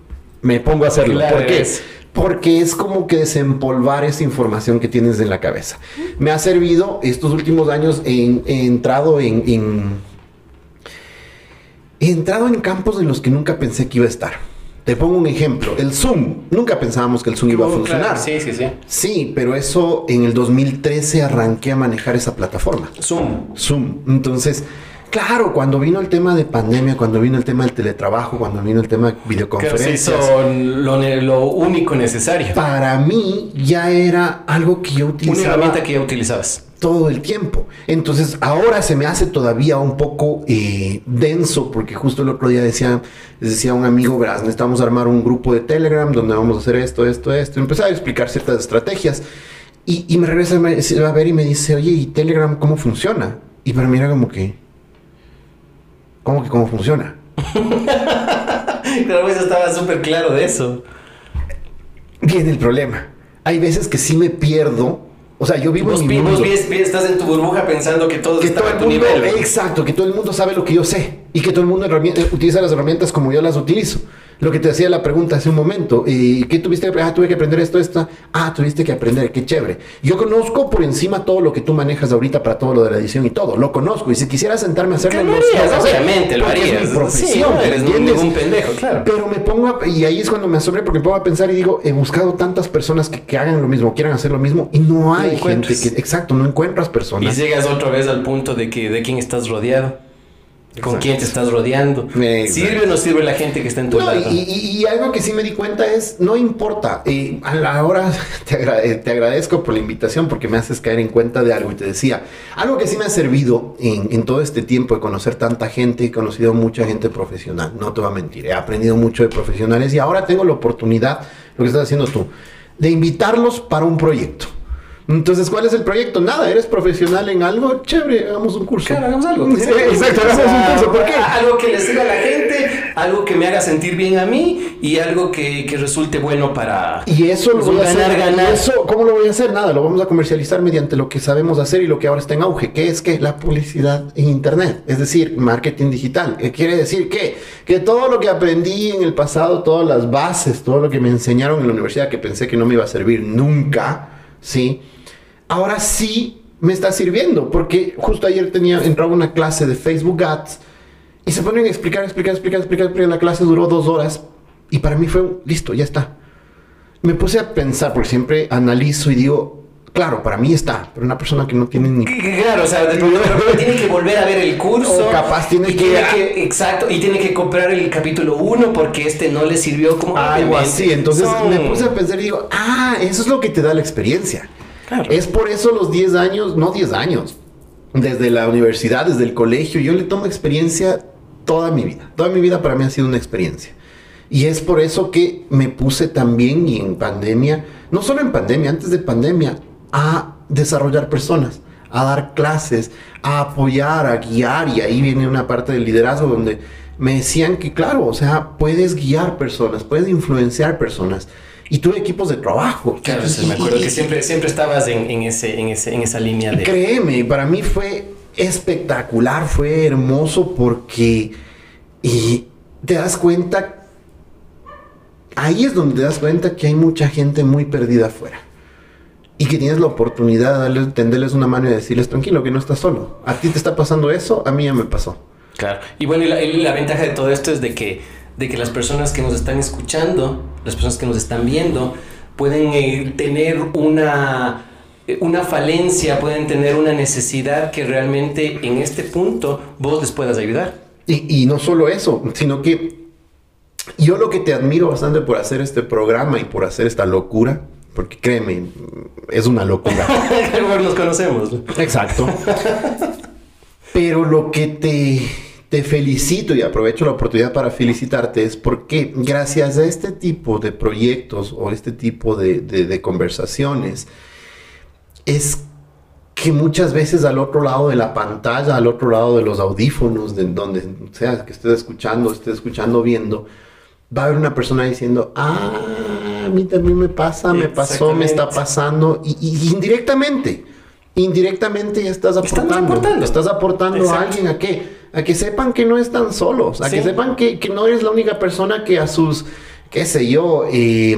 me pongo a hacerlo. ¿Por qué? Porque es como que desempolvar esa información que tienes en la cabeza. Me ha servido estos últimos años, he, entrado en, he entrado en campos en los que nunca pensé que iba a estar. Te pongo un ejemplo, el Zoom. Nunca pensábamos que el Zoom iba a funcionar. Sí, sí, sí. Sí, pero eso en el 2013 arranqué a manejar esa plataforma. Zoom. Zoom. Entonces, claro, cuando vino el tema de pandemia, cuando vino el tema del teletrabajo, cuando vino el tema de videoconferencias. se hizo lo, lo, único necesario. Para mí ya era algo que yo utilizaba. Una herramienta que ya utilizabas todo el tiempo. Entonces ahora se me hace todavía un poco eh, denso porque justo el otro día decía, les decía a un amigo, verás, necesitamos armar un grupo de Telegram donde vamos a hacer esto, esto, esto. Empezar a explicar ciertas estrategias y, me regresa a ver y me dice, oye, ¿y Telegram cómo funciona? Y para mí era como que, ¿cómo que cómo funciona? Pero pues estaba súper claro de eso. Viene el problema. Hay veces que sí me pierdo o sea, yo vivo en mi mundo. Vos estás en tu burbuja pensando que todo está a tu nivel. Exacto, que todo el mundo sabe lo que yo sé y que todo el mundo utiliza las herramientas como yo las utilizo. Lo que te hacía la pregunta hace un momento, ¿y qué tuviste que Ah, tuve que aprender esto, esto. Ah, tuviste que aprender, qué chévere. Yo conozco por encima todo lo que tú manejas ahorita para todo lo de la edición y todo. Lo conozco. Y si quisiera sentarme a hacerlo, no obviamente, lo harías. Es mi profesión, sí, eres un pendejo, claro. Pero me pongo, a, y ahí es cuando me asombré porque me pongo a pensar y digo, he buscado tantas personas que, que hagan lo mismo, quieran hacer lo mismo, y no hay gente que, exacto, no encuentras personas. Y llegas otra vez al punto de que de quién estás rodeado con quién te estás rodeando. ¿Sirve o no sirve la gente que está en tu lado? Y, algo que sí me di cuenta es, no importa. Y a la hora te, te, agradezco por la invitación porque me haces caer en cuenta de algo. Y te decía, algo que sí me ha servido en, en, todo este tiempo de conocer tanta gente, he conocido mucha gente profesional. No te voy a mentir, he aprendido mucho de profesionales y ahora tengo la oportunidad, lo que estás haciendo tú, de invitarlos para un proyecto. Entonces, ¿cuál es el proyecto? Nada, eres profesional en algo, chévere, hagamos un curso. Claro, hagamos algo. exacto, hagamos un curso. ¿Por qué? Algo que le sirva a la gente, algo que me haga sentir bien a mí y algo que, que resulte bueno para y eso lo voy a hacer, ganar. Eso, ¿Cómo lo voy a hacer? Nada, lo vamos a comercializar mediante lo que sabemos hacer y lo que ahora está en auge, que es que la publicidad en Internet, es decir, marketing digital. ¿Qué quiere decir? Que, que todo lo que aprendí en el pasado, todas las bases, todo lo que me enseñaron en la universidad que pensé que no me iba a servir nunca, ¿sí? Ahora sí me está sirviendo, porque justo ayer tenía, entraba una clase de Facebook Ads y se ponen a explicar, explicar, explicar, explicar, explicar. La clase duró dos horas y para mí fue listo, ya está. Me puse a pensar, porque siempre analizo y digo, claro, para mí está, pero una persona que no tiene ni... Claro, o sea, de pronto tiene que volver a ver el curso. O capaz tiene y que- tiene que... Exacto, y tiene que comprar el capítulo 1 porque este no le sirvió como... Algo así. Entonces me puse a pensar y digo, ah, eso es lo que te da la experiencia. Es por eso los 10 años, no 10 años, desde la universidad, desde el colegio, yo le tomo experiencia toda mi vida. Toda mi vida para mí ha sido una experiencia. Y es por eso que me puse también y en pandemia, no solo en pandemia, antes de pandemia, a desarrollar personas, a dar clases, a apoyar, a guiar. Y ahí viene una parte del liderazgo donde me decían que, claro, o sea, puedes guiar personas, puedes influenciar personas. Y tuve equipos de trabajo. Claro, sí, me acuerdo que siempre, siempre estabas en, en ese, en, ese, en esa línea de... Créeme, para mí fue espectacular, fue hermoso porque y te das cuenta, ahí es donde te das cuenta que hay mucha gente muy perdida afuera. Y que tienes la oportunidad de darles, tenderles una mano y decirles, tranquilo, que no estás solo. A ti te está pasando eso, a mí ya me pasó. Claro. Y bueno, y la, y la ventaja de todo esto es de que, de que las personas que nos están escuchando, las personas que nos están viendo, pueden eh, tener una, eh, una falencia, pueden tener una necesidad que realmente en este punto vos les puedas ayudar. Y, y no solo eso, sino que yo lo que te admiro bastante por hacer este programa y por hacer esta locura, porque créeme, es una locura. Nos conocemos. Exacto. Pero lo que te, te felicito y aprovecho la oportunidad para felicitarte es porque gracias a este tipo de proyectos o este tipo de, de- de conversaciones es que muchas veces al otro lado de la pantalla, al otro lado de los audífonos, de donde sea que estés escuchando, estés escuchando, viendo, va a haber una persona diciendo, ah, a mí también me pasa, me pasó, me está pasando, y, y indirectamente, indirectamente ya estás aportando, aportando. estás aportando a alguien a qué, a que sepan que no están solos, a Sí. que sepan que, que no eres la única persona que a sus, qué sé yo, eh,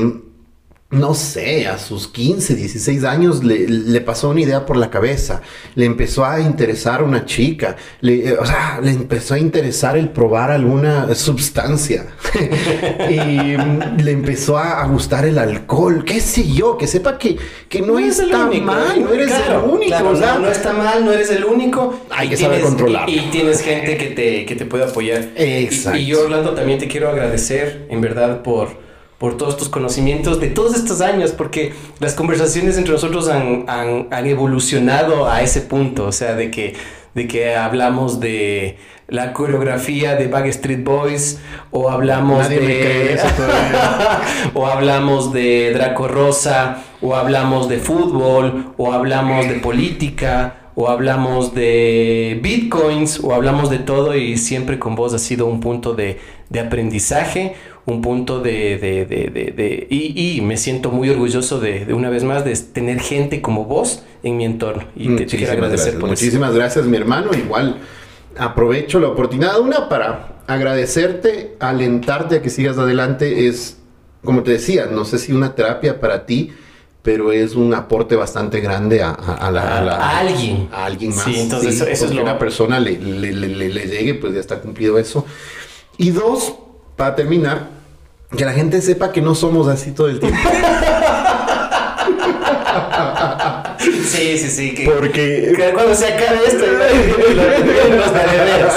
no sé, a sus 15, 16 años le, le pasó una idea por la cabeza, le empezó a interesar una chica, le, eh, o sea, le empezó a interesar el probar alguna sustancia, y mm, le empezó a, gustar el alcohol, qué sé yo, que sepa que, que no, el está único, mal, no eres claro, el único, claro, o sea, no, no está mal, no eres el único. Hay que saber. Y, y tienes gente que te, que te puede apoyar. Exacto. Y, y yo, Orlando, también te quiero agradecer, en verdad, por, por todos tus conocimientos de todos estos años, porque las conversaciones entre nosotros han, han, han evolucionado a ese punto, o sea, de que, de que hablamos de la coreografía de Backstreet Boys, o hablamos Nadie de... eso o hablamos de Draco Rosa, o hablamos de fútbol, o hablamos de política, o hablamos de bitcoins, o hablamos de todo y siempre con vos ha sido un punto de, de aprendizaje, un punto de... de, de, de- de- y, y me siento muy orgulloso de, una vez más de tener gente como vos en mi entorno. Y te- te, quiero Muchísimas agradecer gracias. por eso. Muchísimas gracias, mi hermano. Igual aprovecho la oportunidad, una, para agradecerte, alentarte a que sigas adelante. Es, como te decía, no sé si una terapia para ti, pero es un aporte bastante grande a, a- a la, a la- A alguien. a alguien más. Sí, entonces eso- eso es lo- una persona le, le- le- le- le llegue, pues ya está cumplido eso. Y dos, para terminar, que la gente sepa que no somos así todo el tiempo. Sí, sí, sí. Que, Porque que cuando se acabe esto, nos daremos.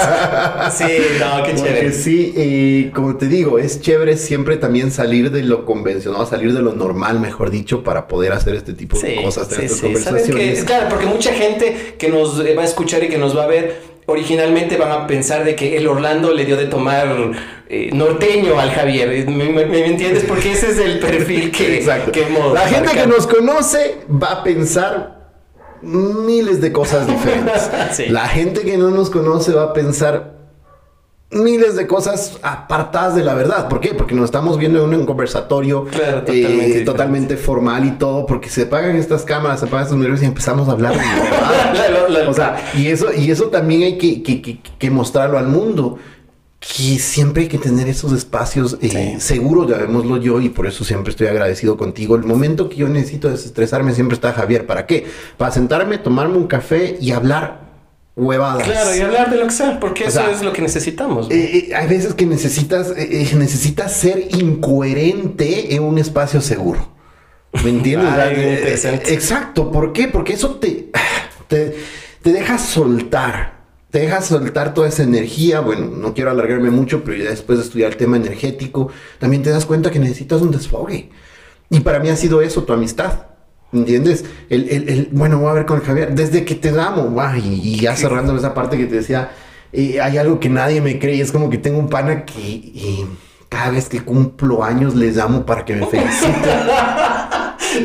Sí, no, qué Porque chévere. sí, eh, como te digo, es chévere siempre también salir de lo convencional, salir de lo normal, mejor dicho, para poder hacer este tipo de cosas, tener sí, estas sí. ¿Sabes conversaciones. qué? Claro, porque mucha gente que nos va a escuchar y que nos va a ver, originalmente van a pensar de que el Orlando le dio de tomar eh, norteño al Javier. ¿Me, me- me entiendes? Porque ese es el perfil que, Exacto. que hemos La gente que nos conoce va a pensar miles de cosas diferentes. Sí. La gente que no nos conoce va a pensar miles de cosas apartadas de la verdad. ¿Por qué? Porque nos estamos viendo en un conversatorio Claro, eh, totalmente diferente. totalmente formal y todo, porque se apagan estas cámaras, se apagan estos micrófonos y empezamos a hablar. de o sea, y eso, y eso también hay que, que- que- que mostrarlo al mundo. que siempre hay que tener esos espacios eh, seguros, llamémoslo yo, y por eso siempre estoy agradecido contigo. El momento que yo necesito desestresarme siempre está Javier. ¿Para qué? Para sentarme, tomarme un café y hablar huevadas. Claro, y hablar de lo que sea, porque eso es lo que necesitamos. Eh, eh, hay veces que necesitas, necesitas ser incoherente en un espacio seguro. ¿Me entiendes? exacto. ¿Por qué? Porque eso te, te, te deja soltar te dejas soltar toda esa energía. Bueno, no quiero alargarme mucho, pero ya después de estudiar el tema energético, también te das cuenta que necesitas un desfogue. Y para mí ha sido eso, tu amistad. ¿Entiendes? El, el, bueno, voy a ver con Javier. Desde que te damos, y, ya cerrando esa parte que te decía, eh, hay algo que nadie me cree. Es como que tengo un pana que cada vez que cumplo años les llamo para que me feliciten.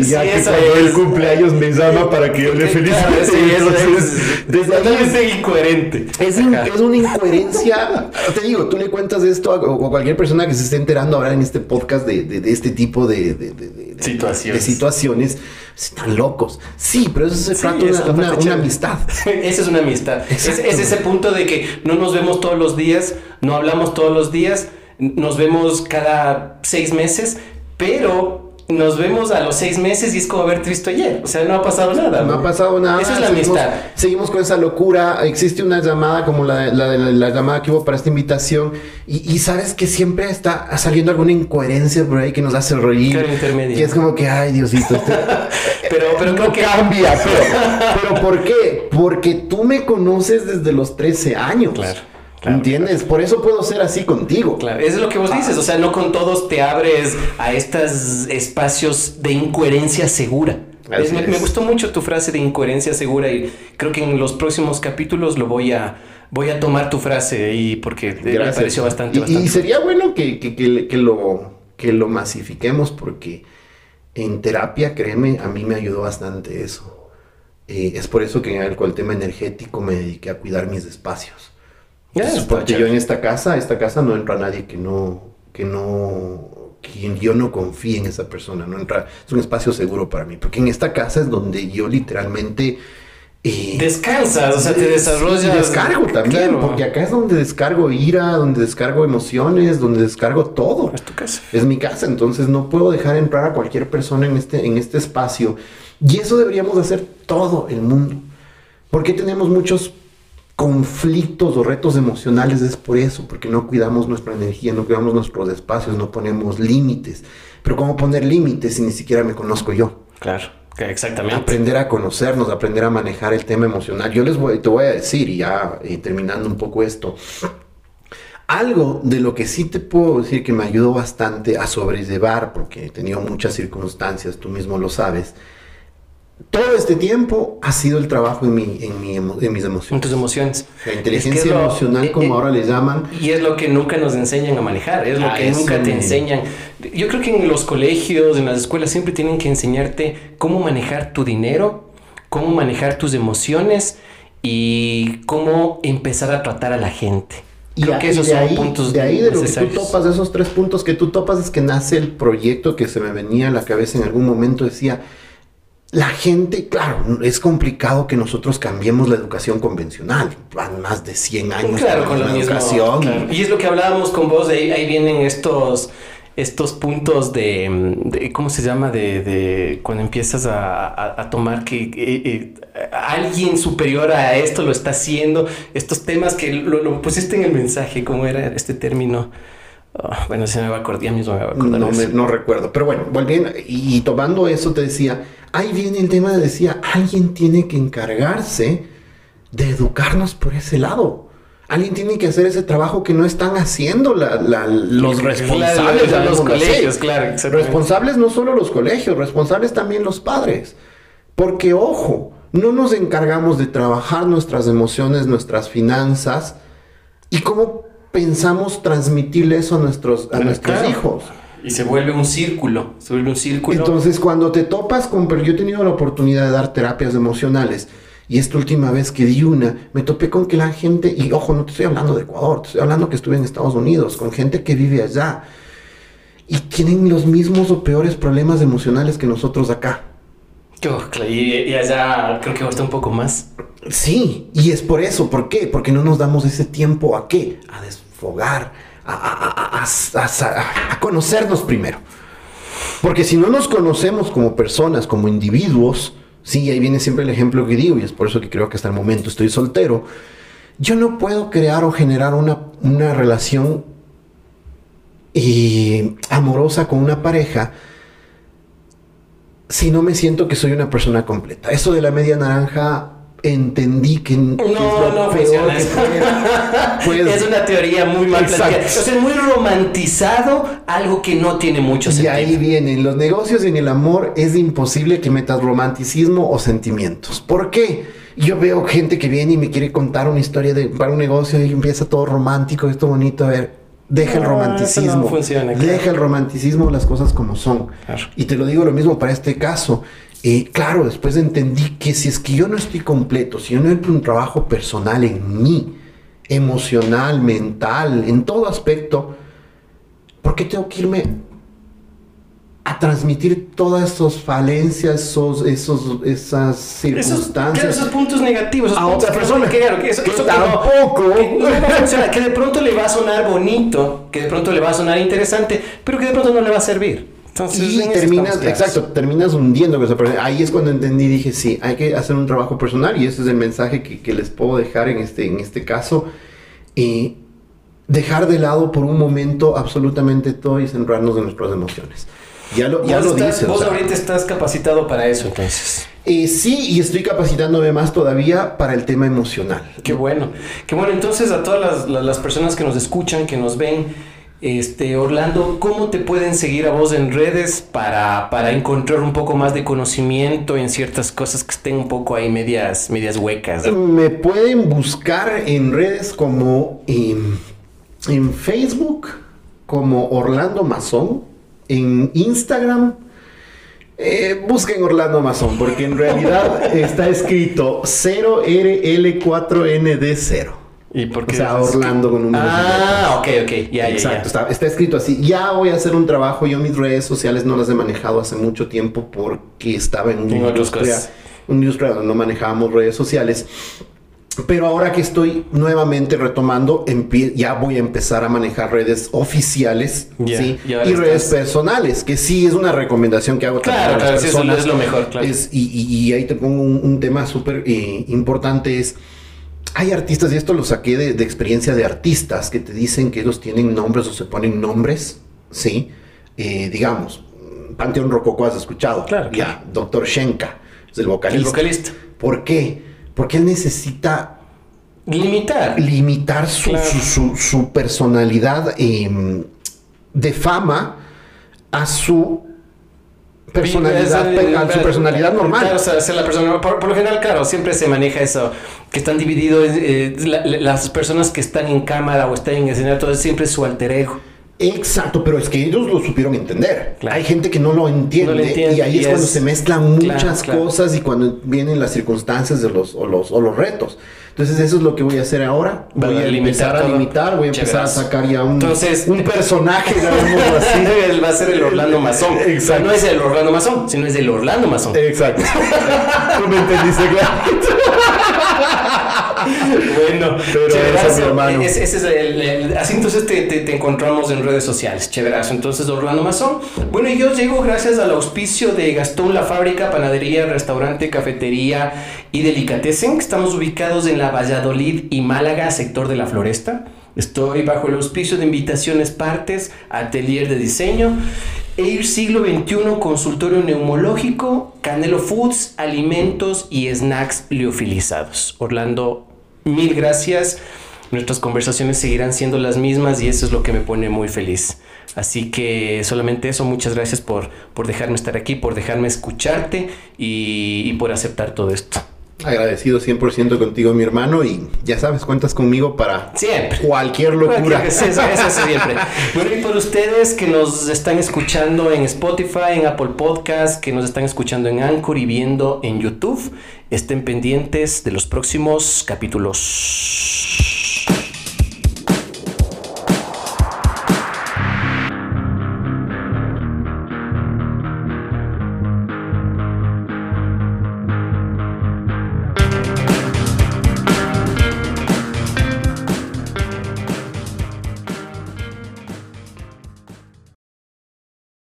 Ya que cuando el cumpleaños me llama para que yo le felicite. Sí, eso es, desde es incoherente. Es, una incoherencia. Te digo, tú le cuentas esto a, cualquier persona que se esté enterando ahora en este podcast de, este tipo de, situaciones. situaciones. Están locos. Sí, pero eso se trata de una, una, amistad. Esa es una amistad. Es, es ese punto de que no nos vemos todos los días, no hablamos todos los días, nos vemos cada seis meses, pero nos vemos a los seis meses y es como haberte visto ayer. O sea, no ha pasado nada. No, ha pasado nada. Esa es la amistad. Seguimos con esa locura. Existe una llamada como la, la, la, llamada que hubo para esta invitación. Y, sabes que siempre está saliendo alguna incoherencia por ahí que nos hace reír. Y es como que, ay, Diosito. Este pero pero creo que cambia. Pero, pero ¿por qué? Porque tú me conoces desde los 13 años. Claro. ¿Entiendes? Por eso puedo ser así contigo. Claro, eso es lo que vos dices. O sea, no con todos te abres a estos espacios de incoherencia segura. me, gustó mucho tu frase de incoherencia segura y creo que en los próximos capítulos lo voy a, voy a tomar tu frase y porque me pareció bastante, y, Y sería bueno que, que, lo, que lo masifiquemos porque en terapia, créeme, a mí me ayudó bastante eso. Eh, es por eso que en el, el tema energético me dediqué a cuidar mis espacios porque yo en esta casa, esta casa no entra nadie que no, que no, que yo no confíe en esa persona, no entra, es un espacio seguro para mí, porque en esta casa es donde yo literalmente... Eh, Descansas, o sea, te desarrollas. descargo también, porque acá es donde descargo ira, donde descargo emociones, donde descargo todo. Es tu casa. Es mi casa, entonces no puedo dejar entrar a cualquier persona en este, en este espacio. Y eso deberíamos hacer todo el mundo. Porque tenemos muchos conflictos o retos emocionales es por eso, porque no cuidamos nuestra energía, no cuidamos nuestros espacios, no ponemos límites. Pero ¿cómo poner límites si ni siquiera me conozco yo? Claro. Exactamente. Aprender a conocernos, aprender a manejar el tema emocional. Yo les voy, te voy a decir, y ya eh, terminando un poco esto, algo de lo que sí te puedo decir que me ayudó bastante a sobrellevar, porque he tenido muchas circunstancias, tú mismo lo sabes, todo este tiempo ha sido el trabajo en, mi, en, mi, en mis emociones. En tus emociones. La inteligencia emocional, eh, como eh, ahora le llaman. Y es lo que nunca nos enseñan a manejar, es lo ah, que nunca te enseñan. Yo creo que en los colegios, en las escuelas, siempre tienen que enseñarte cómo manejar tu dinero, cómo manejar tus emociones y cómo empezar a tratar a la gente. Creo que esos son ahí, puntos De ahí, de lo que tú topas, de esos tres puntos que tú topas, es que nace el proyecto que se me venía a la cabeza en algún momento. Decía, la gente, claro, es complicado que nosotros cambiemos la educación convencional. Van más de 100 años claro, con la educación. Y es lo que hablábamos con vos, ahí, ahí vienen estos estos puntos de, ¿cómo se llama? De, cuando empiezas a, tomar que eh, eh, alguien superior a esto lo está haciendo, estos temas que lo, pusiste en el mensaje, ¿cómo era este término? Ah, bueno, se me va a acordar, ya mismo me va a acordar. No, no recuerdo, pero bueno, volviendo y tomando eso te decía, ahí viene el tema de decía, alguien tiene que encargarse de educarnos por ese lado. Alguien tiene que hacer ese trabajo que no están haciendo los responsables de los colegios, claro. Responsables no solo los colegios, responsables también los padres. Porque, ojo, no nos encargamos de trabajar nuestras emociones, nuestras finanzas y cómo pensamos transmitirle eso a nuestros, a nuestros hijos. Y se vuelve un círculo, se vuelve un círculo. Entonces, cuando te topas con, pero yo he tenido la oportunidad de dar terapias emocionales, y esta última vez que di una, me topé con que la gente, y ojo, no te estoy hablando de Ecuador, te estoy hablando que estuve en Estados Unidos, con gente que vive allá, y tienen los mismos o peores problemas emocionales que nosotros acá. Y, allá creo que cuesta un poco más. Sí, y es por eso. ¿Por qué? Porque no nos damos ese tiempo a qué? A desfogar, a, a conocernos primero. Porque si no nos conocemos como personas, como individuos, sí, ahí viene siempre el ejemplo que digo, y es por eso que creo que hasta el momento estoy soltero. Yo no puedo crear o generar una, una relación eh, amorosa con una pareja si no me siento que soy una persona completa. Eso de la media naranja entendí que, no, es no funciona es una teoría muy mal planteada. O sea, muy romantizado algo que no tiene mucho sentido. Y ahí vienen los negocios y en el amor es imposible que metas romanticismo o sentimientos. ¿Por qué? Yo veo gente que viene y me quiere contar una historia de, para un negocio y empieza todo romántico, esto bonito. A ver, deja el romanticismo. Deja el romanticismo, las cosas como son. Y te lo digo lo mismo para este caso. Y claro, después entendí que si es que yo no estoy completo, si yo no entro un trabajo personal en mí, emocional, mental, en todo aspecto, ¿por qué tengo que irme a transmitir todas esas falencias, esos, esos, esas circunstancias. Esos, puntos negativos, a otra persona. Que, que, eso, tampoco. que, de pronto le va a sonar bonito, que de pronto le va a sonar interesante, pero que de pronto no le va a servir y terminas, exacto, terminas hundiendo Ahí es cuando entendí, dije, sí, hay que hacer un trabajo personal y ese es el mensaje que, les puedo dejar en este, en este caso. Y dejar de lado por un momento absolutamente todo y centrarnos en nuestras emociones. Ya lo, ya lo dices. Vos ahorita estás capacitado para eso, entonces. Eh, sí, y estoy capacitándome más todavía para el tema emocional. Qué bueno. Qué bueno. Entonces, a todas las, las personas que nos escuchan, que nos ven, este, Orlando, ¿cómo te pueden seguir a vos en redes para, para, encontrar un poco más de conocimiento en ciertas cosas que estén un poco ahí medias, medias huecas? Me pueden buscar en redes como en, Facebook, como Orlando Mazón, en Instagram. Eh, busquen Orlando Mazón, porque en realidad está escrito 0RL4ND0. ¿Y por qué? O sea, Orlando con un Ah, ok, ok. Ya, Exacto, Está, está, escrito así. Ya voy a hacer un trabajo. Yo mis redes sociales no las he manejado hace mucho tiempo porque estaba en, una industria, un industria donde no manejábamos redes sociales. Pero ahora que estoy nuevamente retomando, ya voy a empezar a manejar redes oficiales ¿sí? y, redes personales, que sí es una recomendación que hago claro, claro, Sí, eso es lo mejor, claro. Es, y, y, ahí te pongo un, tema súper eh, importante, es hay artistas, y esto lo saqué de, experiencia de artistas, que te dicen que ellos tienen nombres o se ponen nombres, ¿sí? Eh, digamos, Panteón Rococó has escuchado. Claro. Ya, Doctor Shenka, es el vocalista. El vocalista. ¿Por qué? Porque él necesita... Limitar. Limitar su, su, personalidad em, de fama a su personalidad, su personalidad normal. Claro, o sea, la persona, por, lo general, claro, siempre se maneja eso, que están divididos, eh, las personas que están en cámara o están en escenario, todo es siempre su alter ego. Exacto, pero es que ellos lo supieron entender. Hay gente que no lo entiende, y ahí es, cuando se mezclan muchas cosas y cuando vienen las circunstancias de los, o, los, o los retos. Entonces eso es lo que voy a hacer ahora. Voy a, empezar a limitar, voy a empezar a sacar ya un, Entonces, un personaje, así. Va a ser el Orlando Mazón. Exacto. no es el Orlando Mazón, sino es el Orlando Mazón. Exacto. Tú me entendiste, claro. Bueno, Pero ese es el, así entonces te, te, encontramos en redes sociales. Chéverazo. Entonces, Orlando Mazón. Bueno, y yo llego gracias al auspicio de Gastón La Fábrica, Panadería, Restaurante, Cafetería y Delicatessen. Estamos ubicados en la Valladolid y Málaga, sector de la Floresta. Estoy bajo el auspicio de Invitaciones Partes, Atelier de Diseño, EIR Siglo XXI, Consultorio Neumológico, Canelo Foods, Alimentos y Snacks Liofilizados. Orlando, mil gracias. Nuestras conversaciones seguirán siendo las mismas y eso es lo que me pone muy feliz. Así que solamente eso, muchas gracias por, por dejarme estar aquí, por dejarme escucharte y por aceptar todo esto. Agradecido 100% contigo, mi hermano, y ya sabes, cuentas conmigo para siempre. cualquier locura. Eso, eso siempre. bueno, y por ustedes que nos están escuchando en Spotify, en Apple Podcast, que nos están escuchando en Anchor y viendo en YouTube, estén pendientes de los próximos capítulos.